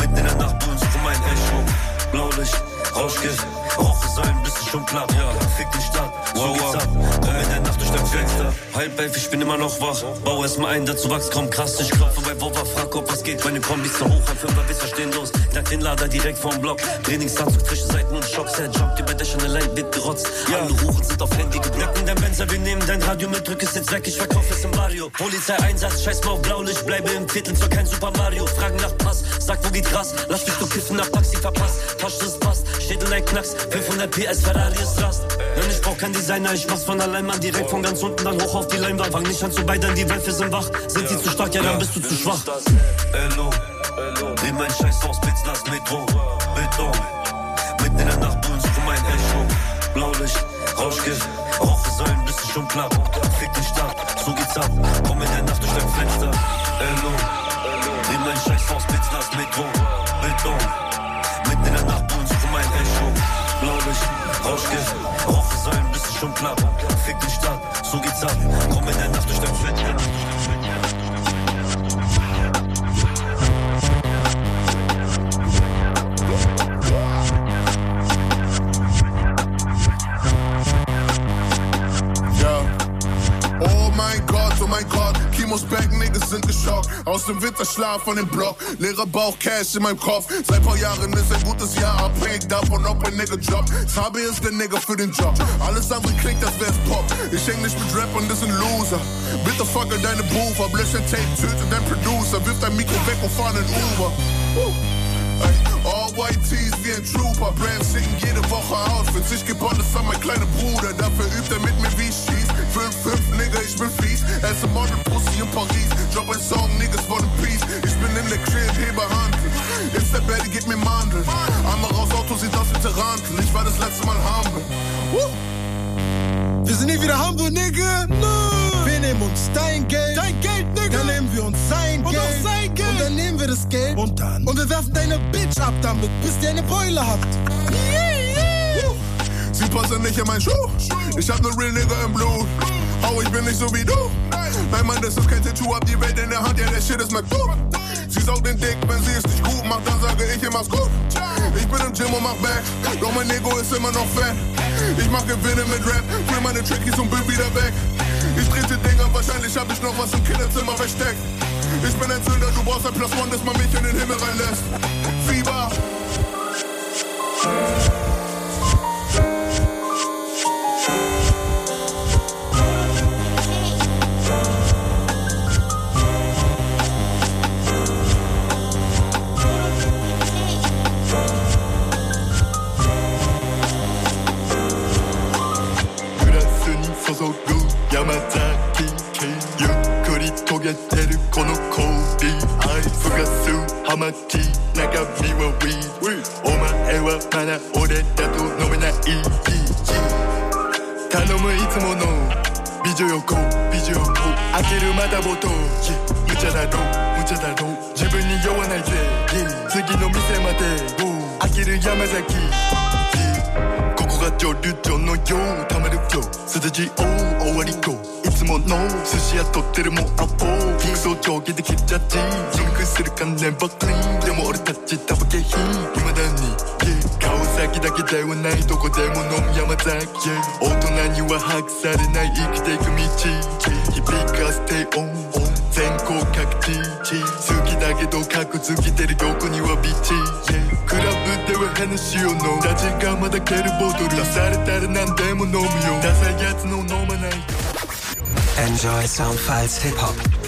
Mitten in der Nacht du für mein Echo. Blaulicht, Rauschgift, Rauchsäulen, bist du schon platt. Ja, fick die Stadt, so geht's ab. Komm in der Nacht durch dein Fenster. Halb elf, ich bin immer noch wach. Bau erstmal ein, dazu wachs kaum krass. Ich klopfe bei Wova, frag ob was geht. Meine Kombis zu hoch, ein Fünfer, bis verstehen los. Knack den Lader direkt vorm Block. Trainingsanzug, frische Seiten und Schocks. Er jumpt über Dächer, allein wird gerotzt. Ja. Alle Huren sind auf Handy geblockt. In dein Benzer, wir nehmen dein Radio mit, drück es jetzt weg, ich verkauf es im Barrio. Polizeieinsatz, scheiß mal auf Blaulicht, bleibe im Viertel, zwar kein Super Mario. Fragen nach Pass, sag wo geht Gras. Lass dich du kiffen, nach Taxi verpasst. Tasche das passt, Schädel ein Knacks. 500 PS, Ferrari ist Rast. Nein, ich brauch kein Designer, ich mach's von allein, man direkt von ganz unten dann hoch auf die Leinwand. Fang nicht an zu beidern, die Wölfe sind wach. Sind sie zu stark, ja, dann bist du zu schwach. Hello, dreh mein Scheiß aus, Spitznass, Metro, Beton. Mitten in der Nacht Blaulicht, Rauschgift, bist du schon platt. Fick die Stadt, so geht's ab. Komm in der Nacht durch dein Fenster. Hello, dreh mein Scheiß aus, Spitznass, Metro, Beton. Mitten in der Nacht du für mein Echo. Blaulicht, Rauschgift, bist du schon platt. Fick die Stadt, so geht's ab. Komm in der Nacht Kimos Back, Niggas sind geschockt. Aus dem Winterschlaf von dem Block, leerer Bauch, Cash in meinem Kopf. Seit paar Jahren ist ein gutes Jahr abhängig davon, ob ein Nigga Job. Sabi ist der Nigga für den Job. Alles andere klingt, als wär's Pop. Ich häng nicht mit Rappern, das sind Loser. Bitte fucke deine Booth ab, lösch dein Tape, töte dein Producer, wirf dein Mikro weg und fahr in Uber. All White Tees wie ein Trooper, Brands schicken jede Woche Outfits. Ich geb alles an mein kleiner Bruder, dafür übt er mit mir wie ich. 5-5, Nigga, ich bin fies. Esse Model Pussy in Paris. Drop ein Song, Niggas wollen Peace. Ich bin in der Crib, hebe Hand. Ist der Betty, gib mir Mandel. Einmal raus, Auto sieht aus wie Tarantel. Ich war das letzte Mal humble. Woo. Wir sind nie wieder humble, Nigga. No. Wir nehmen uns dein Geld. Dein Geld, Nigga. Dann nehmen wir uns sein und Geld. Und sein Geld. Und dann nehmen wir das Geld. Und dann. Und wir werfen deine Bitch ab damit, bis die eine Beule hat. Sie passen nicht in mein Schuh. Ich hab ne Real Nigga im Blut. Oh, ich bin nicht so wie du. Nein, Mann, das ist kein Tattoo. Hab die Welt in der Hand, ja, der Shit ist McDo. Sie saugt den Dick, wenn sie es nicht gut macht, dann sage ich immer's gut. Ich bin im Gym und mach Back, doch mein Ego ist immer noch fett. Ich mach Gewinne mit Rap, für meine Trickies und bin wieder weg. Ich trete Dinger, wahrscheinlich hab ich noch was im Kinderzimmer versteckt. Ich bin ein Zünder, du brauchst ein Plus One, dass man mich in den Himmel reinlässt. Fieber. ネバクリーンでも俺たちタバケ品未だに顔先だけではないどこでも飲む山崎大人には把握されない生きていく道響かせてオン全国各地好きだけど格付きてる横にはビッチクラブではヘネシーを飲むたちがまだ蹴るボトル出されたら何でも飲むよダサいやつの飲まないよ Enjoy Soundfiles Hip Hop.